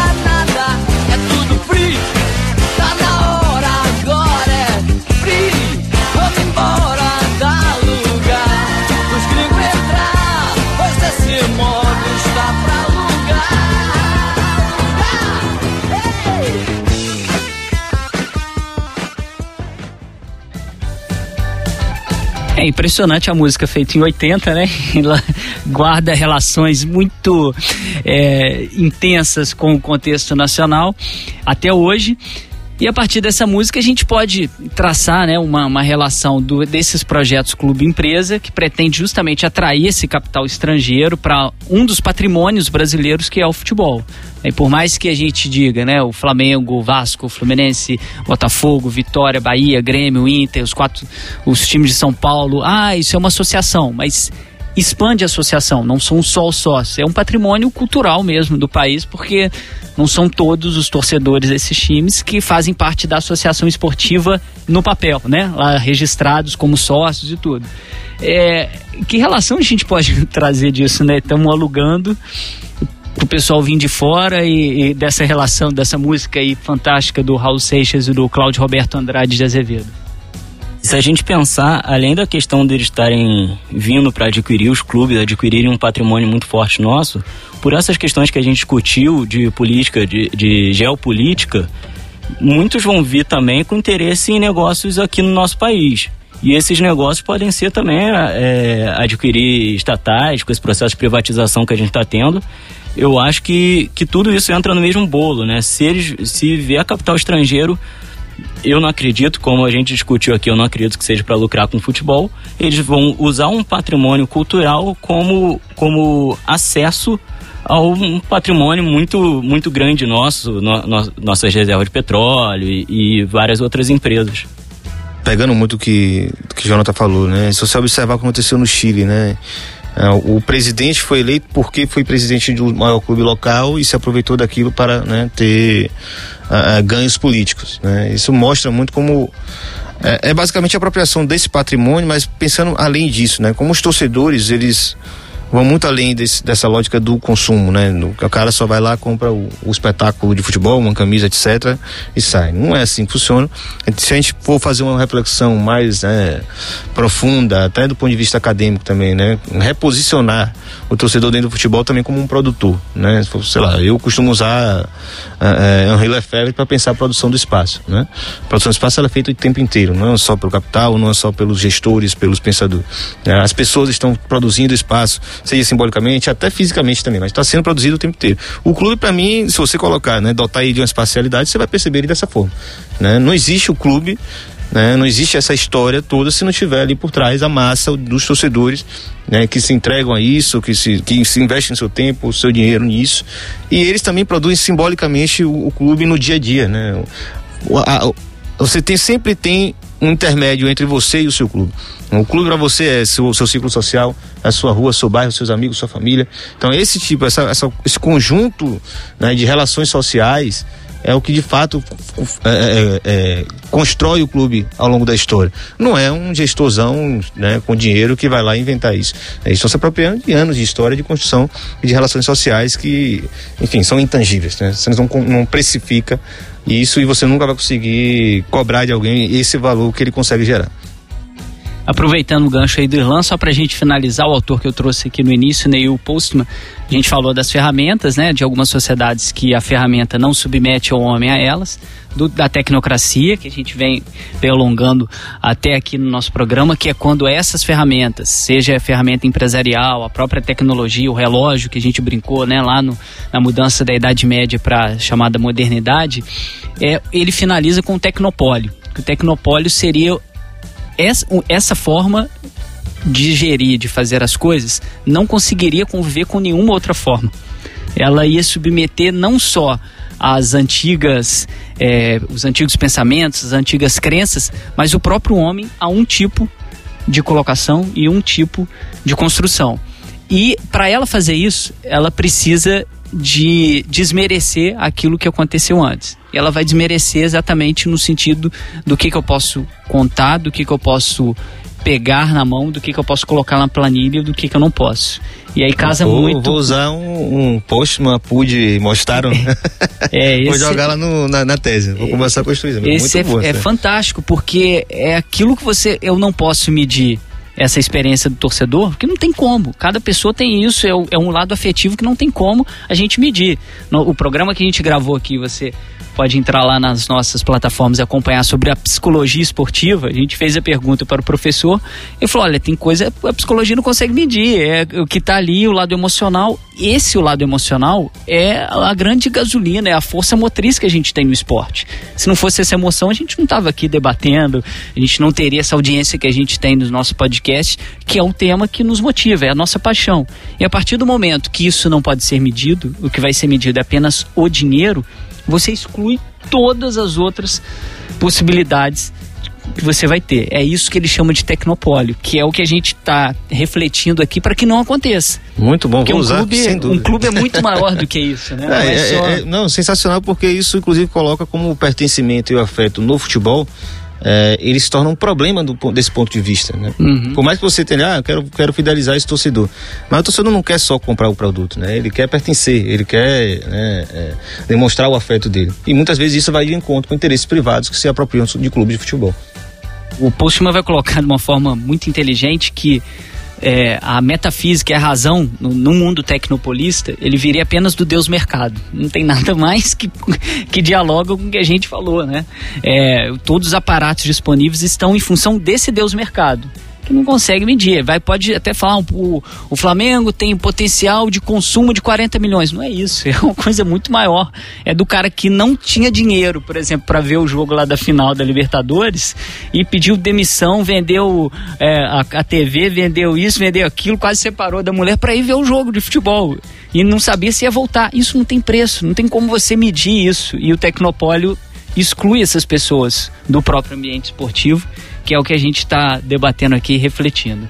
É impressionante a música feita em 80, né? Ela guarda relações muito é, intensas com o contexto nacional até hoje. E a partir dessa música a gente pode traçar né, uma, uma relação do, desses projetos Clube Empresa que pretende justamente atrair esse capital estrangeiro para um dos patrimônios brasileiros que é o futebol. E por mais que a gente diga, né, o Flamengo, Vasco, Fluminense, Botafogo, Vitória, Bahia, Grêmio, Inter, os quatro, os times de São Paulo, ah, isso é uma associação, mas expande a associação, não são só os sócios, é um patrimônio cultural mesmo do país, porque não são todos os torcedores desses times que fazem parte da associação esportiva no papel, né? Lá registrados como sócios e tudo. É, que relação a gente pode trazer disso, né? Estamos alugando o pessoal vir de fora e, e, dessa relação, dessa música aí fantástica do Raul Seixas e do Cláudio Roberto Andrade de Azevedo. Se a gente pensar, além da questão deles estarem vindo para adquirir os clubes, adquirirem um patrimônio muito forte nosso, por essas questões que a gente discutiu de política, de, de geopolítica, muitos vão vir também com interesse em negócios aqui no nosso país. E esses negócios podem ser também é, adquirir estatais, com esse processo de privatização que a gente está tendo. Eu acho que, que tudo isso entra no mesmo bolo, né? Se, eles, se vier capital estrangeiro eu não acredito, como a gente discutiu aqui, eu não acredito que seja para lucrar com futebol. Eles vão usar um patrimônio cultural como, como acesso a um patrimônio muito, muito grande nosso, no, no, nossas reservas de petróleo e, e, várias outras empresas. Pegando muito o que, que Jonathan falou, né? Se você observar o que aconteceu no Chile, né? É, o presidente foi eleito porque foi presidente do maior clube local e se aproveitou daquilo para né, ter uh, ganhos políticos. Né? Isso mostra muito como é, é, basicamente a apropriação desse patrimônio, mas pensando além disso, né? Como os torcedores eles vão muito além desse, dessa lógica do consumo, né? o cara só vai lá, compra o, o, espetáculo de futebol, uma camisa, etc. e sai. Não é assim que funciona. Se a gente for fazer uma reflexão mais né, profunda, até do ponto de vista acadêmico também, né? Reposicionar o torcedor dentro do futebol também como um produtor, né? Sei lá, eu costumo usar é, Henri Lefebvre para pensar a produção do espaço, né? A produção do espaço é feita o tempo inteiro, não é só pelo capital, não é só pelos gestores, pelos pensadores. Né? As pessoas estão produzindo espaço seja simbolicamente, até fisicamente também, mas está sendo produzido o tempo inteiro. O clube, para mim, se você colocar, né, dotar ele de uma espacialidade, você vai perceber ele dessa forma. Né? Não existe o clube né? Não existe essa história toda se não tiver ali por trás a massa dos torcedores né? que se entregam a isso, que se, que se investem seu tempo, o seu dinheiro nisso. E eles também produzem simbolicamente o, o clube no dia a dia. Né? O, a, você tem, sempre tem um intermédio entre você e o seu clube. O clube para você é seu, seu ciclo social, a sua rua, seu bairro, seus amigos, sua família. Então esse tipo, essa, essa esse conjunto né, de relações sociais é o que de fato é, é, é, constrói o clube ao longo da história. Não é um gestorzão né, com dinheiro que vai lá inventar isso. Eles estão se apropriando de anos de história de construção e de relações sociais que, enfim, são intangíveis. Né? Você não, não precifica isso e você nunca vai conseguir cobrar de alguém esse valor que ele consegue gerar. Aproveitando o gancho aí do Irlan, só para a gente finalizar o autor que eu trouxe aqui no início, Neil Postman, a gente falou das ferramentas, né, de algumas sociedades que a ferramenta não submete ao homem a elas, do, da tecnocracia, que a gente vem, alongando até aqui no nosso programa, que é quando essas ferramentas, seja a ferramenta empresarial, a própria tecnologia, o relógio que a gente brincou, né, lá no, na mudança da Idade Média para chamada modernidade, é, ele finaliza com o tecnopólio. O tecnopólio seria essa, essa forma de gerir, de fazer as coisas, não conseguiria conviver com nenhuma outra forma. Ela ia submeter não só as antigas, é, os antigos pensamentos, as antigas crenças, mas o próprio homem a um tipo de colocação e um tipo de construção. E para ela fazer isso, ela precisa de desmerecer aquilo que aconteceu antes. E ela vai desmerecer exatamente no sentido do que, que eu posso contar, do que, que eu posso pegar na mão, do que, que eu posso colocar na planilha, do que, que eu não posso. E aí casa vou, muito. Vou usar um, um post, uma PUD, mostraram. é, esse... Vou jogar lá no, na, na, tese. Vou começar a construir. Esse muito é, bom, é fantástico, porque é aquilo que você. Eu não posso medir essa experiência do torcedor, porque não tem como. Cada pessoa tem isso, é, é um lado afetivo que não tem como a gente medir. O programa que a gente gravou aqui, você pode entrar lá nas nossas plataformas e acompanhar sobre a psicologia esportiva. A gente fez a pergunta para o professor e falou: olha, tem coisa a psicologia não consegue medir, é o que está ali, o lado emocional. Esse, o lado emocional, é a grande gasolina, é a força motriz que a gente tem no esporte. Se não fosse essa emoção, a gente não estava aqui debatendo, a gente não teria essa audiência que a gente tem no nosso podcast, que é um tema que nos motiva, é a nossa paixão. E a partir do momento que isso não pode ser medido, o que vai ser medido é apenas o dinheiro, você exclui todas as outras possibilidades que você vai ter. É isso que ele chama de tecnopólio, que é o que a gente está refletindo aqui para que não aconteça. Muito bom, porque vou um usar, clube, sem dúvida. um clube é muito maior do que isso, né? É, Não é é, só- é, não, sensacional porque isso inclusive coloca como o pertencimento e o afeto no futebol é, ele se torna um problema do, desse ponto de vista, né? Uhum. Por mais que você tenha, ah, eu quero, quero fidelizar esse torcedor, mas o torcedor não quer só comprar o produto, né? Ele quer pertencer, ele quer né, é, demonstrar o afeto dele. E muitas vezes isso vai de encontro com interesses privados que se apropriam de clubes de futebol. O Postman vai colocar de uma forma muito inteligente que é, a metafísica e a razão no, no mundo tecnopolista, ele viria apenas do Deus mercado. Não tem nada mais que, que dialoga com o que a gente falou, né? É, todos os aparatos disponíveis estão em função desse Deus mercado. Não consegue medir. Vai, pode até falar, o, o Flamengo tem potencial de consumo de 40 milhões. Não é isso, é uma coisa muito maior. É do cara que não tinha dinheiro, por exemplo, para ver o jogo lá da final da Libertadores e pediu demissão, vendeu é, a, a TV, vendeu isso, vendeu aquilo, quase separou da mulher para ir ver o jogo de futebol. E não sabia se ia voltar. Isso não tem preço, não tem como você medir isso. E o Tecnopólio exclui essas pessoas do próprio ambiente esportivo, que é o que a gente está debatendo aqui refletindo.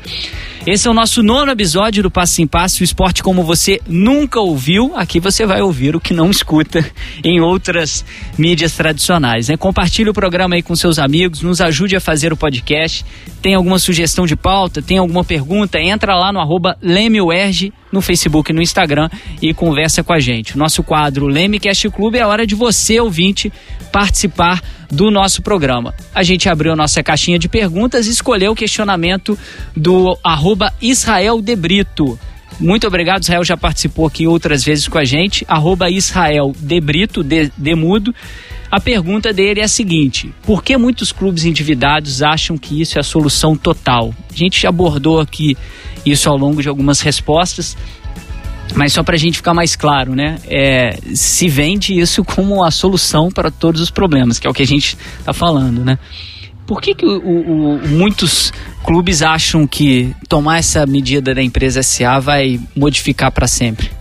Esse é o nosso nono episódio do Passo em Passo, o esporte como você nunca ouviu. Aqui você vai ouvir o que não escuta em outras mídias tradicionais. Né? Compartilhe o programa aí com seus amigos, nos ajude a fazer o podcast. Tem alguma sugestão de pauta, tem alguma pergunta, entra lá no arroba no Facebook e no Instagram e conversa com a gente. Nosso quadro Lemecast Clube é a hora de você, ouvinte, participar do nosso programa. A gente abriu nossa caixinha de perguntas e escolheu o questionamento do arroba Israel de Brito. Muito obrigado, Israel já participou aqui outras vezes com a gente. Arroba Israel de Brito, de, de mudo. A pergunta dele é a seguinte: por que muitos clubes endividados acham que isso é a solução total? A gente já abordou aqui isso ao longo de algumas respostas, mas só para a gente ficar mais claro, né? É, se vende isso como a solução para todos os problemas, que é o que a gente está falando, né? Por que, que o- o- muitos clubes acham que tomar essa medida da empresa SA vai modificar para sempre?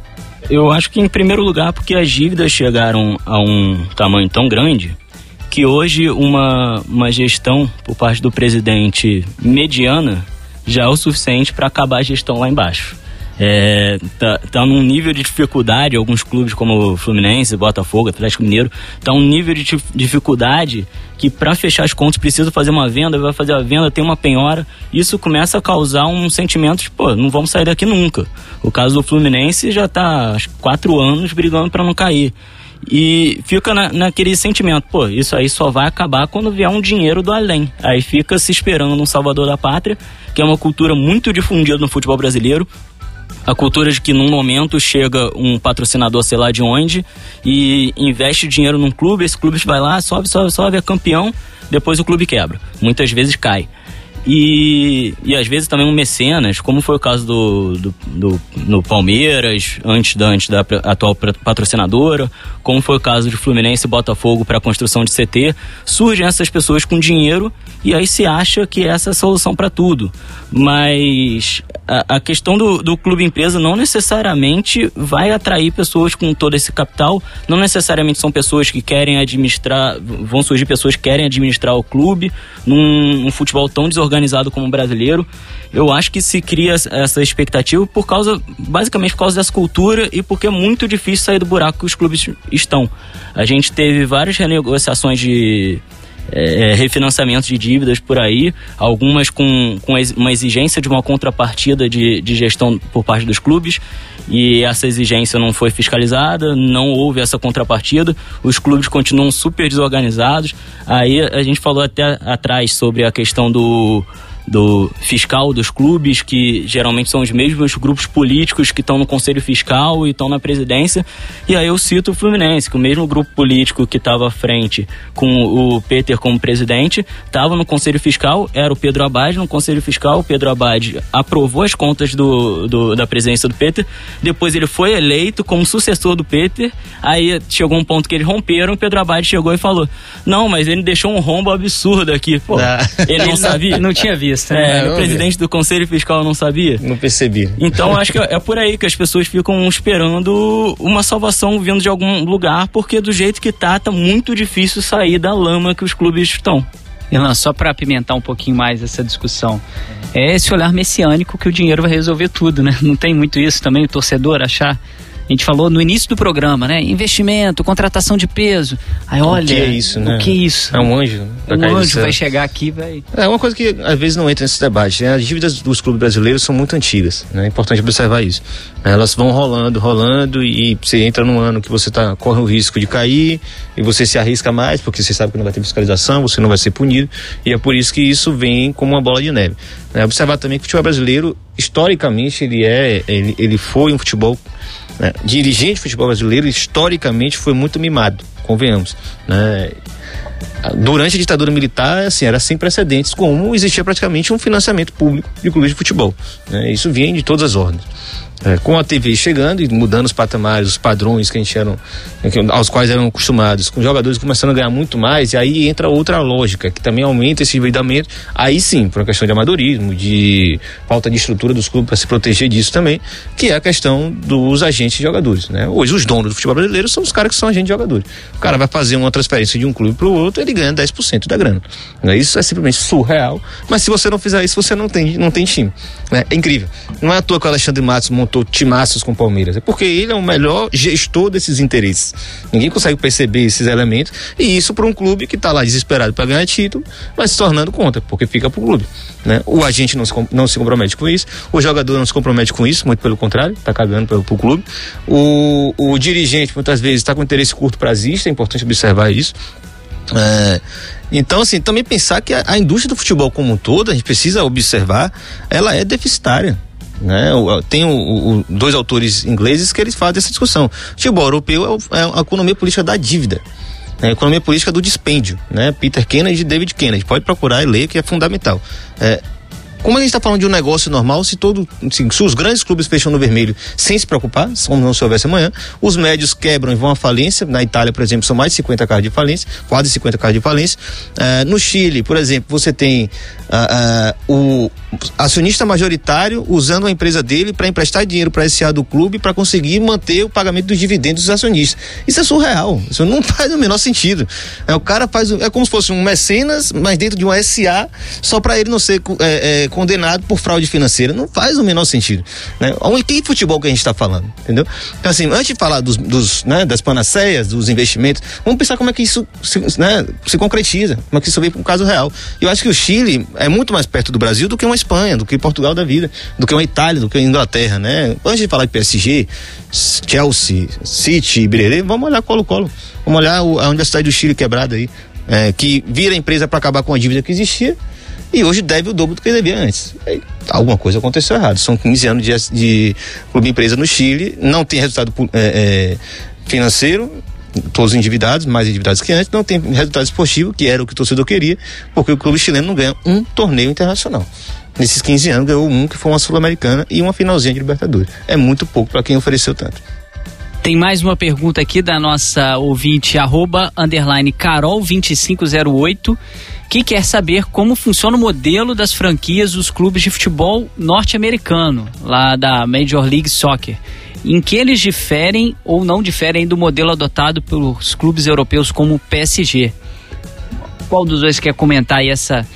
Eu acho que em primeiro lugar porque as dívidas chegaram a um tamanho tão grande que hoje uma, uma gestão por parte do presidente mediana já é o suficiente para acabar a gestão lá embaixo. É, tá, tá num nível de dificuldade, alguns clubes como Fluminense, Botafogo, Atlético Mineiro, tá um nível de dif- dificuldade que para fechar as contas precisa fazer uma venda, vai fazer a venda, tem uma penhora, isso começa a causar um sentimento de, pô, não vamos sair daqui nunca. O caso do Fluminense já tá há quatro anos brigando para não cair. E fica na, naquele sentimento, pô, isso aí só vai acabar quando vier um dinheiro do além. Aí fica se esperando um salvador da pátria, que é uma cultura muito difundida no futebol brasileiro. A cultura de que num momento chega um patrocinador, sei lá de onde, e investe dinheiro num clube, esse clube vai lá, sobe, sobe, sobe, é campeão, depois o clube quebra. Muitas vezes cai. E, e às vezes também um mecenas, como foi o caso do, do, do- no Palmeiras, antes da, antes da atual patrocinadora, como foi o caso de Fluminense e Botafogo para a construção de CT, surgem essas pessoas com dinheiro e aí se acha que essa é a solução para tudo. Mas a, a questão do, do clube empresa não necessariamente vai atrair pessoas com todo esse capital, não necessariamente são pessoas que querem administrar, vão surgir pessoas que querem administrar o clube num, num futebol tão desorganizado como o brasileiro. Eu acho que se cria essa expectativa por causa, basicamente por causa dessa cultura e porque é muito difícil sair do buraco que os clubes estão. A gente teve várias renegociações de é, refinanciamentos de dívidas por aí, algumas com, com uma exigência de uma contrapartida de, de gestão por parte dos clubes, e essa exigência não foi fiscalizada, não houve essa contrapartida, os clubes continuam super desorganizados. Aí a gente falou até atrás sobre a questão do, do fiscal dos clubes, que geralmente são os mesmos grupos políticos que estão no conselho fiscal e estão na presidência. E aí eu cito o Fluminense, que o mesmo grupo político que estava à frente com o Peter como presidente estava no conselho fiscal, era o Pedro Abad no conselho fiscal. O Pedro Abad aprovou as contas do, do, da presidência do Peter, depois ele foi eleito como sucessor do Peter. Aí chegou um ponto que eles romperam, o Pedro Abad chegou e falou: Não, mas ele deixou um rombo absurdo aqui. Pô, Ah. ele não sabia. Não tinha visto, É, né? o presidente do Conselho Fiscal não sabia? Não percebi. Então acho que é por aí que as pessoas ficam esperando uma salvação vindo de algum lugar, porque do jeito que tá, tá muito difícil sair da lama que os clubes estão. Ilan, só para apimentar um pouquinho mais essa discussão, é esse olhar messiânico que o dinheiro vai resolver tudo, né? Não tem muito isso também, o torcedor achar. A gente falou no início do programa, né? Investimento, contratação de peso. Aí olha. o que é isso, né? O que é isso? É um anjo. Um anjo vai chegar aqui vai. É uma coisa que às vezes não entra nesse debate. Né? As dívidas dos clubes brasileiros são muito antigas. né? É importante observar isso. Elas vão rolando, rolando e você entra num ano que você tá, corre o risco de cair e você se arrisca mais porque você sabe que não vai ter fiscalização, você não vai ser punido e é por isso que isso vem como uma bola de neve. né? Observar também que o futebol brasileiro, historicamente, ele é, ele, ele foi um futebol né? dirigente de futebol brasileiro, historicamente foi muito mimado, convenhamos. Né? Durante a ditadura militar, assim, era sem precedentes, como existia praticamente um financiamento público de clubes de futebol. né? Isso vinha de todas as ordens. É, com a TV chegando e mudando os patamares, os padrões que a gente eram, aos quais eram acostumados, com jogadores começando a ganhar muito mais, e aí entra outra lógica, que também aumenta esse endividamento, aí sim, por uma questão de amadorismo, de falta de estrutura dos clubes para se proteger disso também, que é a questão dos agentes de jogadores. Né? Hoje, os donos do futebol brasileiro são os caras que são agentes de jogadores. O cara vai fazer uma transferência de um clube para o outro, ele ganha 10% da grana. Né? Isso é simplesmente surreal, mas se você não fizer isso, você não tem, não tem time. Né? É incrível. Não é à toa que o Alexandre Matos montou timaços com o Palmeiras, é porque ele é o melhor gestor desses interesses. Ninguém consegue perceber esses elementos, e isso para um clube que está lá desesperado para ganhar título, vai se tornando conta, porque fica para o clube. Né? O agente não se, não se compromete com isso, o jogador não se compromete com isso, muito pelo contrário, está cagando para o clube. O, o dirigente, muitas vezes, está com interesse curto prazista, é importante observar isso. É, então, assim, também pensar que a, a indústria do futebol como um todo, a gente precisa observar, ela é deficitária. Né? Tem o- o- dois autores ingleses que eles fazem essa discussão. O futebol europeu é, é a economia política da dívida. É a economia política do dispêndio. Né? Peter Kennedy e David Kennedy. Pode procurar e ler, que é fundamental. É, como a gente está falando de um negócio normal, se todo, se, se os grandes clubes fecham no vermelho sem se preocupar, como não se houvesse amanhã, os médios quebram e vão à falência. Na Itália, por exemplo, são mais de 50 casos de falência, quase 50 casos de falência. Eh, no Chile, por exemplo, você tem ah, ah, o acionista majoritário usando a empresa dele para emprestar dinheiro para SA do clube para conseguir manter o pagamento dos dividendos dos acionistas. Isso é surreal. Isso não faz o menor sentido. É, o cara faz. É como se fosse um mecenas, mas dentro de um SA, só para ele não ser é, é, condenado por fraude financeira. Não faz o menor sentido. Né? Onde- Que futebol que a gente está falando? Entendeu? Então, assim, antes de falar dos, dos, né, das panaceias, dos investimentos, vamos pensar como é que isso se, né, se concretiza, como é que isso vem para um caso real. Eu acho que o Chile é muito mais perto do Brasil do que uma Espanha, do que Portugal da vida, do que uma Itália, do que a Inglaterra, né? Antes de falar de PSG, Chelsea, City, Birerê, vamos olhar Colo-Colo. Vamos olhar o- a Universidade do Chile quebrada aí, é, que vira empresa para acabar com a dívida que existia e hoje deve o dobro do que devia antes. Aí, alguma coisa aconteceu errado. São 15 anos de, de clube empresa no Chile, não tem resultado é, é, financeiro, todos endividados, mais endividados que antes, não tem resultado esportivo, que era o que o torcedor queria, porque o clube chileno não ganha um torneio internacional. Nesses 15 anos ganhou um que foi uma Sul-Americana e uma finalzinha de Libertadores. É muito pouco para quem ofereceu tanto. Tem mais uma pergunta aqui da nossa ouvinte, arroba, underline Carol2508, que quer saber como funciona o modelo das franquias dos clubes de futebol norte-americano, lá da Major League Soccer. Em que eles diferem ou não diferem do modelo adotado pelos clubes europeus como o PSG? Qual dos dois quer comentar essa,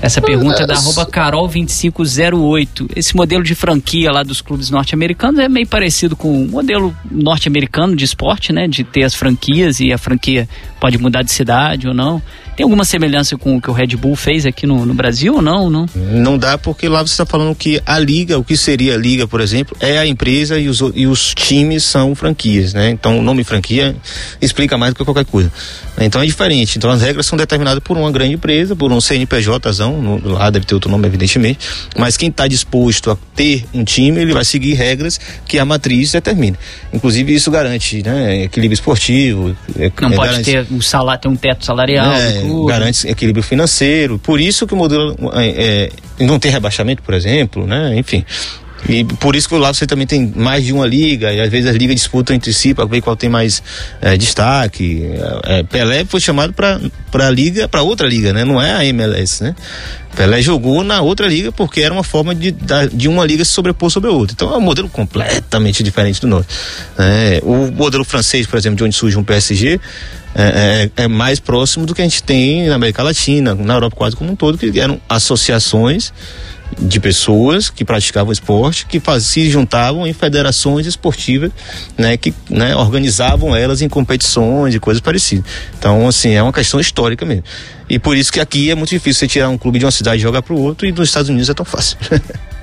essa pergunta da arroba Carol2508? Esse modelo de franquia lá dos clubes norte-americanos é meio parecido com o modelo norte-americano de esporte, né? De ter as franquias e a franquia pode mudar de cidade ou não. Tem alguma semelhança com o que o Red Bull fez aqui no, no Brasil ou não? não? Não dá porque lá você está falando que a liga, o que seria a liga, por exemplo, é a empresa e os, e os times são franquias, né? Então o nome franquia explica mais do que qualquer coisa. Então é diferente. Então as regras são determinadas por uma grande empresa, por um CNPJ, associação, no, lá deve ter outro nome, evidentemente, mas quem está disposto a ter um time, ele vai seguir regras que a matriz determina. Inclusive, isso garante né, equilíbrio esportivo. É, Não é, pode garante, ter, um salário, ter um teto salarial. É, garante equilíbrio financeiro. Por isso que o modelo é, é não tem rebaixamento, por exemplo, né? Enfim. E por isso que lá você também tem mais de uma liga, e às vezes as ligas disputam entre si para ver qual tem mais é, destaque. É, Pelé foi chamado para a liga, para outra liga, né? Não é a MLS, né? Pelé jogou na outra liga porque era uma forma de, de uma liga se sobrepor sobre a outra. Então é um modelo completamente diferente do nosso. É, o modelo francês, por exemplo, de onde surge um PSG, é, é, é, mais próximo do que a gente tem na América Latina, na Europa quase como um todo, que eram associações de pessoas que praticavam esporte, que faz, se juntavam em federações esportivas, né, que né, organizavam elas em competições e coisas parecidas. Então, assim, é uma questão histórica mesmo. E por isso que aqui é muito difícil você tirar um clube de uma cidade e jogar para o outro, e nos Estados Unidos é tão fácil.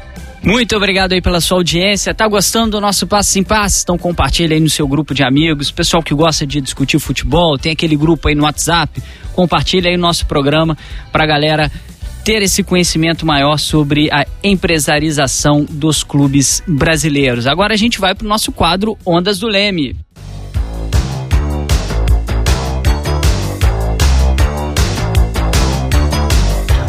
Muito obrigado aí pela sua audiência. Tá gostando do nosso Passo em Passo? Então compartilha aí no seu grupo de amigos. Pessoal que gosta de discutir futebol, tem aquele grupo aí no WhatsApp. Compartilha aí o nosso programa pra galera ter esse conhecimento maior sobre a empresarização dos clubes brasileiros. Agora a gente vai para o nosso quadro Ondas do Leme.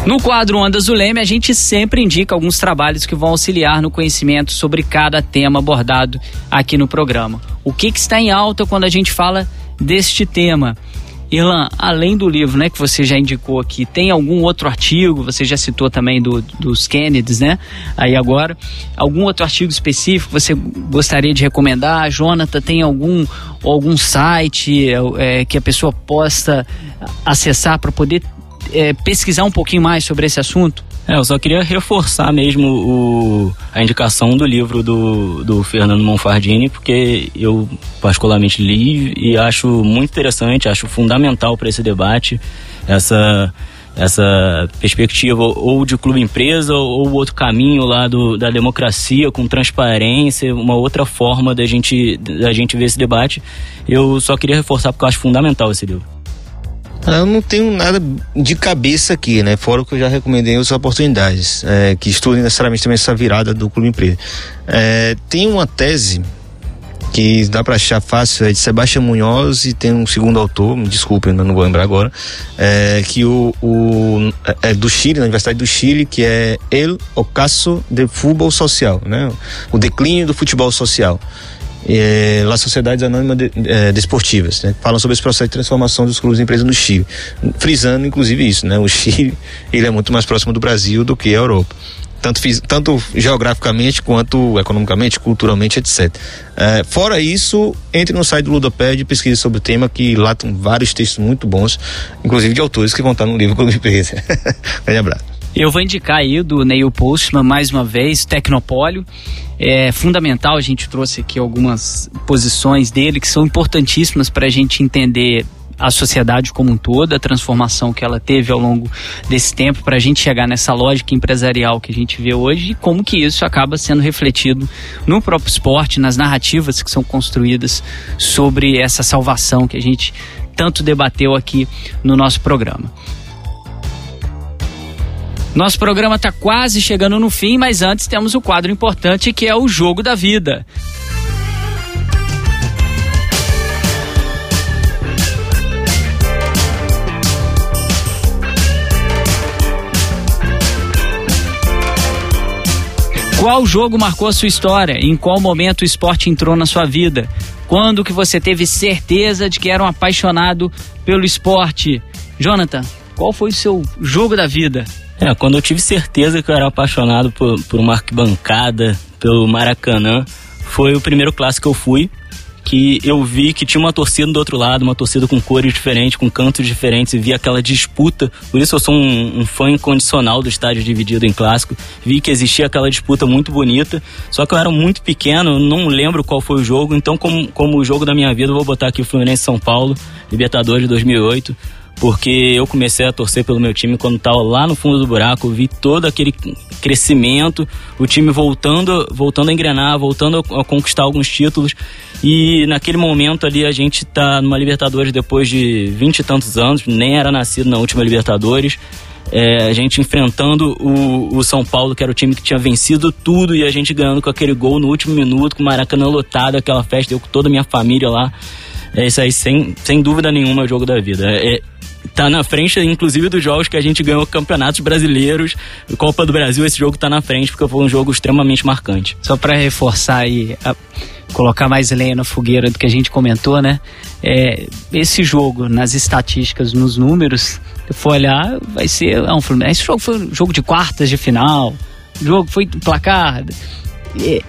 No quadro Ondas do Leme, a gente sempre indica alguns trabalhos que vão auxiliar no conhecimento sobre cada tema abordado aqui no programa. O que, que está em alta quando a gente fala deste tema? Irlan, além do livro, né, que você já indicou aqui, tem algum outro artigo? Você já citou também do, dos Kennedys, né? Aí agora, algum outro artigo específico você gostaria de recomendar? Jonathan, tem algum algum site é, que a pessoa possa acessar para poder é, pesquisar um pouquinho mais sobre esse assunto? É, eu só queria reforçar mesmo o, a indicação do livro do, do Fernando Monfardini, porque eu particularmente li e acho muito interessante, acho fundamental para esse debate essa essa perspectiva ou de clube empresa ou outro caminho lá do, da democracia com transparência, uma outra forma da gente da gente ver esse debate. Eu só queria reforçar porque eu acho fundamental esse livro. Eu não tenho nada de cabeça aqui, né? Fora o que eu já recomendei em outras oportunidades, é, que estudem necessariamente também essa virada do clube empresa. É, tem uma tese que dá para achar fácil, é de Sebastião Munhoz e tem um segundo autor, me desculpem, não vou lembrar agora, é, que o, o é do Chile, na Universidade do Chile, que é El Ocaso de Futebol Social, né? O declínio do futebol social é, lá Sociedades Anônimas de, é, Desportivas, né? Falam sobre esse processo de transformação dos clubes de empresa no Chile, frisando inclusive isso, né? O Chile ele é muito mais próximo do Brasil do que a Europa. Tanto, tanto geograficamente quanto economicamente, culturalmente, etc. É, fora isso, entre no site do Ludoped e pesquise sobre o tema, que lá tem vários textos muito bons, inclusive de autores que vão estar no livro Clube Empresa. Grande abraço. Eu vou indicar aí do Neil Postman mais uma vez, Tecnopólio. É fundamental, a gente trouxe aqui algumas posições dele que são importantíssimas para a gente entender a sociedade como um todo, a transformação que ela teve ao longo desse tempo para a gente chegar nessa lógica empresarial que a gente vê hoje e como que isso acaba sendo refletido no próprio esporte, nas narrativas que são construídas sobre essa salvação que a gente tanto debateu aqui no nosso programa. Nosso programa está quase chegando no fim, mas antes temos o quadro importante que é o Jogo da Vida. Qual jogo marcou a sua história? Em qual momento o esporte entrou na sua vida? Quando que você teve certeza de que era um apaixonado pelo esporte? Jonathan, qual foi o seu jogo da vida? É, quando eu tive certeza que eu era apaixonado por, por uma arquibancada, pelo Maracanã, foi o primeiro clássico que eu fui, que eu vi que tinha uma torcida do outro lado, uma torcida com cores diferentes, com cantos diferentes, e vi aquela disputa. Por isso eu sou um, um, fã incondicional do estádio dividido em clássico. Vi que existia aquela disputa muito bonita, só que eu era muito pequeno, não lembro qual foi o jogo, então como, como o jogo da minha vida, eu vou botar aqui o Fluminense São Paulo, Libertadores de 2008 porque eu comecei a torcer pelo meu time quando estava lá no fundo do buraco, vi todo aquele crescimento, o time voltando, voltando a engrenar, voltando a, conquistar alguns títulos. E naquele momento ali a gente está numa Libertadores depois de vinte e tantos anos, nem era nascido na última Libertadores. é, a gente enfrentando o, o, São Paulo, que era o time que tinha vencido tudo, e a gente ganhando com aquele gol no último minuto, com o Maracanã lotado, aquela festa, eu com toda a minha família lá. É isso aí, sem, sem dúvida nenhuma, é o jogo da vida. É, tá na frente, inclusive, dos jogos que a gente ganhou campeonatos brasileiros, Copa do Brasil, esse jogo tá na frente porque foi um jogo extremamente marcante. Só para reforçar aí, a, colocar mais lenha na fogueira do que a gente comentou, né? É, esse jogo, nas estatísticas, nos números, se for olhar, vai ser. Não, esse jogo foi um jogo de quartas de final, jogo foi placar. É,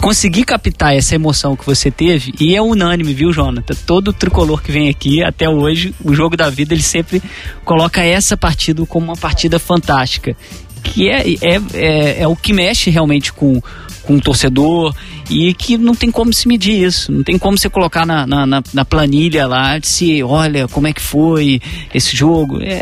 conseguir captar essa emoção que você teve, e é unânime, viu, Jonathan? Todo tricolor que vem aqui, até hoje, o jogo da vida, ele sempre coloca essa partida como uma partida fantástica. Que é, é, é, é o que mexe realmente com, com o torcedor e que não tem como se medir isso, não tem como você colocar na, na, na planilha lá de se, olha, como é que foi esse jogo. É,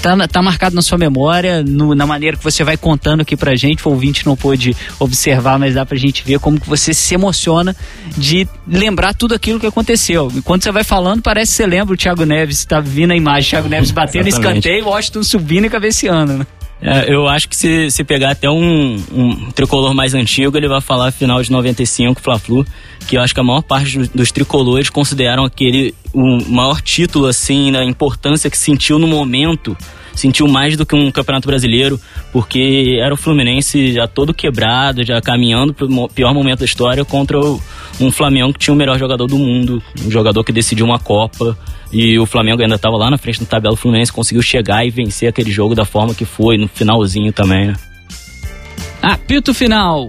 tá, tá marcado na sua memória, no, na maneira que você vai contando aqui pra gente, o ouvinte não pôde observar, mas dá pra gente ver como que você se emociona de lembrar tudo aquilo que aconteceu. E quando você vai falando, parece que você lembra o Thiago Neves, tá vindo a imagem, Thiago Neves batendo escanteio, Washington subindo e cabeceando, né? É, eu acho que se, se pegar até um, um, tricolor mais antigo, ele vai falar final de 95, Fla-Flu, que eu acho que a maior parte dos, tricolores consideram aquele o maior título, assim, da importância que sentiu no momento sentiu mais do que um campeonato brasileiro, porque era o Fluminense já todo quebrado, já caminhando para o pior momento da história contra um Flamengo que tinha o melhor jogador do mundo, um jogador que decidiu uma Copa. E o Flamengo ainda estava lá na frente do tabela, o Fluminense conseguiu chegar e vencer aquele jogo da forma que foi, no finalzinho também, né? Apito final.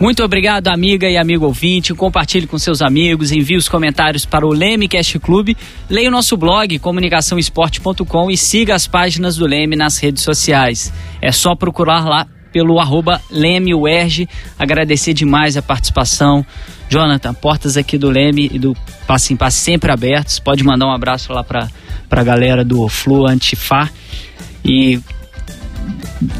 Muito obrigado, amiga e amigo ouvinte. Compartilhe com seus amigos, envie os comentários para o Leme Cast Clube, leia o nosso blog comunicaçãoesporte.com e siga as páginas do Leme nas redes sociais. É só procurar lá pelo arroba LemeUerge. Agradecer demais a participação. Jonathan, portas aqui do Leme e do Passe em Passe sempre abertas. Pode mandar um abraço lá para a galera do Flu Antifá. E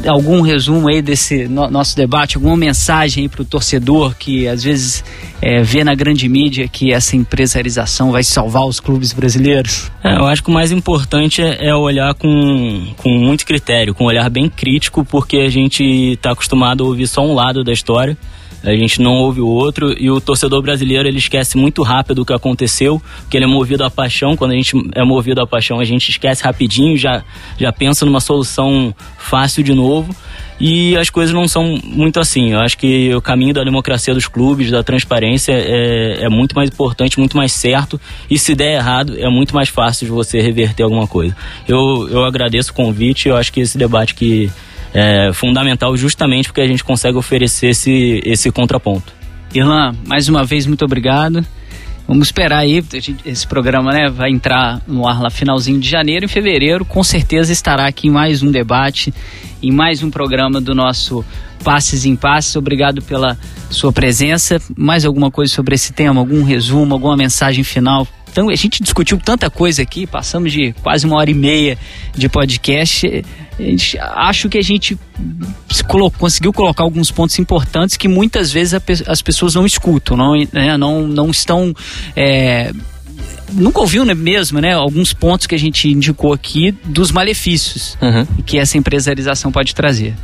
algum resumo aí desse no, nosso debate, alguma mensagem para o torcedor que às vezes é, vê na grande mídia que essa empresarização vai salvar os clubes brasileiros? É, eu acho que o mais importante é, é, olhar com, com muito critério, com um olhar bem crítico, porque a gente está acostumado a ouvir só um lado da história a gente não ouve o outro e o torcedor brasileiro ele esquece muito rápido o que aconteceu, porque ele é movido à paixão. Quando a gente é movido à paixão, a gente esquece rapidinho, já, já pensa numa solução fácil de novo. E as coisas não são muito assim. Eu acho que o caminho da democracia dos clubes, da transparência, é, é muito mais importante, muito mais certo. E se der errado, é muito mais fácil de você reverter alguma coisa. Eu, eu agradeço o convite. Eu acho que esse debate que é fundamental justamente porque a gente consegue oferecer esse, esse contraponto. Irlan, mais uma vez, muito obrigado. Vamos esperar aí, esse programa né, vai entrar no ar lá finalzinho de janeiro. Em fevereiro, com certeza estará aqui em mais um debate, em mais um programa do nosso Passes em Passes. Obrigado pela sua presença. Mais alguma coisa sobre esse tema? Algum resumo, alguma mensagem final então, a gente discutiu tanta coisa aqui, passamos de quase uma hora e meia de podcast. Acho que a gente conseguiu colocar alguns pontos importantes que muitas vezes as pessoas não escutam, não, né, não, não estão. É, nunca ouviu né, mesmo, né? Alguns pontos que a gente indicou aqui dos malefícios uhum. que essa empresarização pode trazer.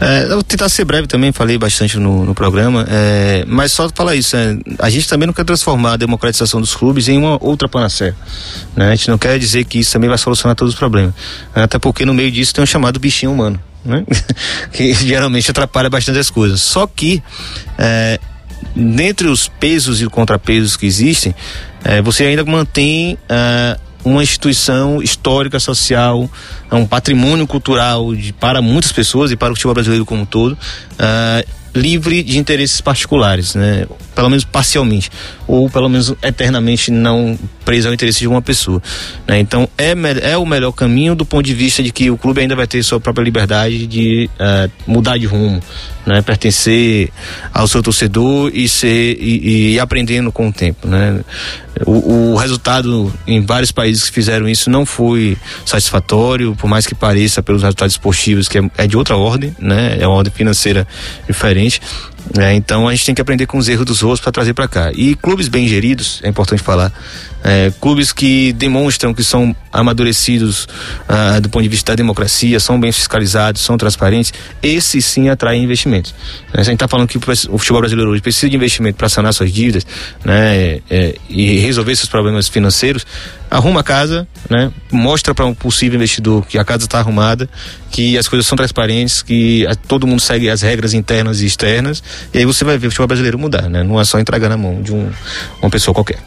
É, eu vou tentar ser breve também, falei bastante no, no programa, é, mas só falar isso, é, a gente também não quer transformar a democratização dos clubes em uma outra panaceia. Né? A gente não quer dizer que isso também vai solucionar todos os problemas. Até porque no meio disso tem um chamado bichinho humano, né? que geralmente atrapalha bastante as coisas. Só que, é, dentre os pesos e contrapesos que existem, é, você ainda mantém uma instituição histórica, social, um patrimônio cultural de, para muitas pessoas e para o futebol brasileiro como um todo, uh, livre de interesses particulares, né? Pelo menos parcialmente, ou pelo menos eternamente não preso ao interesse de uma pessoa. Né? Então é, é o melhor caminho do ponto de vista de que o clube ainda vai ter sua própria liberdade de uh, mudar de rumo, né? Pertencer ao seu torcedor e ser e, e aprendendo com o tempo, né? O, o, resultado em vários países que fizeram isso não foi satisfatório, por mais que pareça pelos resultados esportivos, que é, é de outra ordem, né? É uma ordem financeira diferente. É, então a gente tem que aprender com os erros dos outros para trazer para cá. E clubes bem geridos, é importante falar, é, clubes que demonstram que são amadurecidos ah, do ponto de vista da democracia, são bem fiscalizados, são transparentes, esses sim atraem investimentos. É, a gente está falando que o futebol brasileiro hoje precisa de investimento para sanar suas dívidas né, é, e resolver seus problemas financeiros. Arruma a casa, né, mostra para um possível investidor que a casa está arrumada, que as coisas são transparentes, que a, todo mundo segue as regras internas e externas, e aí você vai ver o futebol brasileiro mudar, né? Não é só entregar na mão de um, uma pessoa qualquer.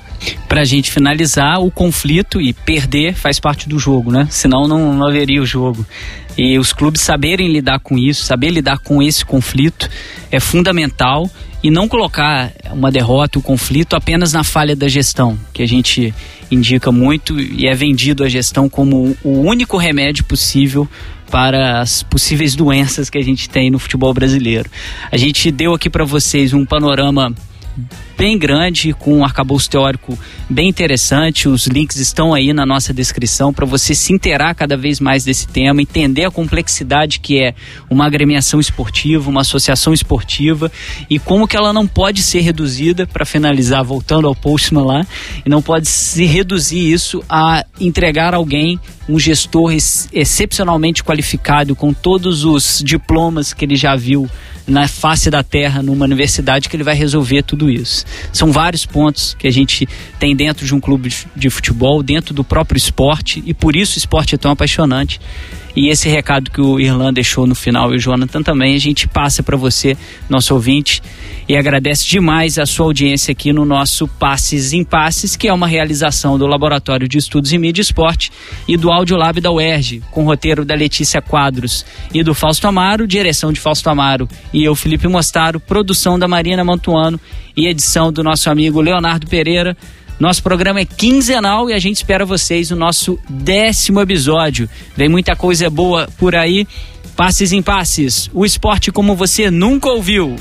Pra gente finalizar, o conflito e perder faz parte do jogo, né? Senão não, não haveria o jogo. E os clubes saberem lidar com isso, saber lidar com esse conflito é fundamental e não colocar uma derrota, o um conflito apenas na falha da gestão, que a gente indica muito e é vendido a gestão como o único remédio possível para as possíveis doenças que a gente tem no futebol brasileiro. A gente deu aqui para vocês um panorama bem grande, com um arcabouço teórico bem interessante. Os links estão aí na nossa descrição para você se inteirar cada vez mais desse tema, entender a complexidade que é uma agremiação esportiva, uma associação esportiva e como que ela não pode ser reduzida, para finalizar, voltando ao postman lá, e não pode se reduzir isso a entregar alguém um gestor ex excepcionalmente qualificado com todos os diplomas que ele já viu na face da terra numa universidade que ele vai resolver tudo isso. São vários pontos que a gente tem dentro de um clube de futebol, dentro do próprio esporte, e por isso o esporte é tão apaixonante. E esse recado que o Irlan deixou no final e o Jonathan também, a gente passa para você, nosso ouvinte, e agradece demais a sua audiência aqui no nosso Passes em Passes, que é uma realização do Laboratório de Estudos em Mídia e Esporte e do Audiolab da UERJ, com roteiro da Letícia Quadros e do Fausto Amaro, direção de Fausto Amaro e eu, Felipe Mostaro, produção da Marina Mantuano e edição do nosso amigo Leonardo Pereira. Nosso programa é quinzenal e a gente espera vocês no nosso décimo episódio. Vem muita coisa boa por aí. Passes em passes, o esporte como você nunca ouviu.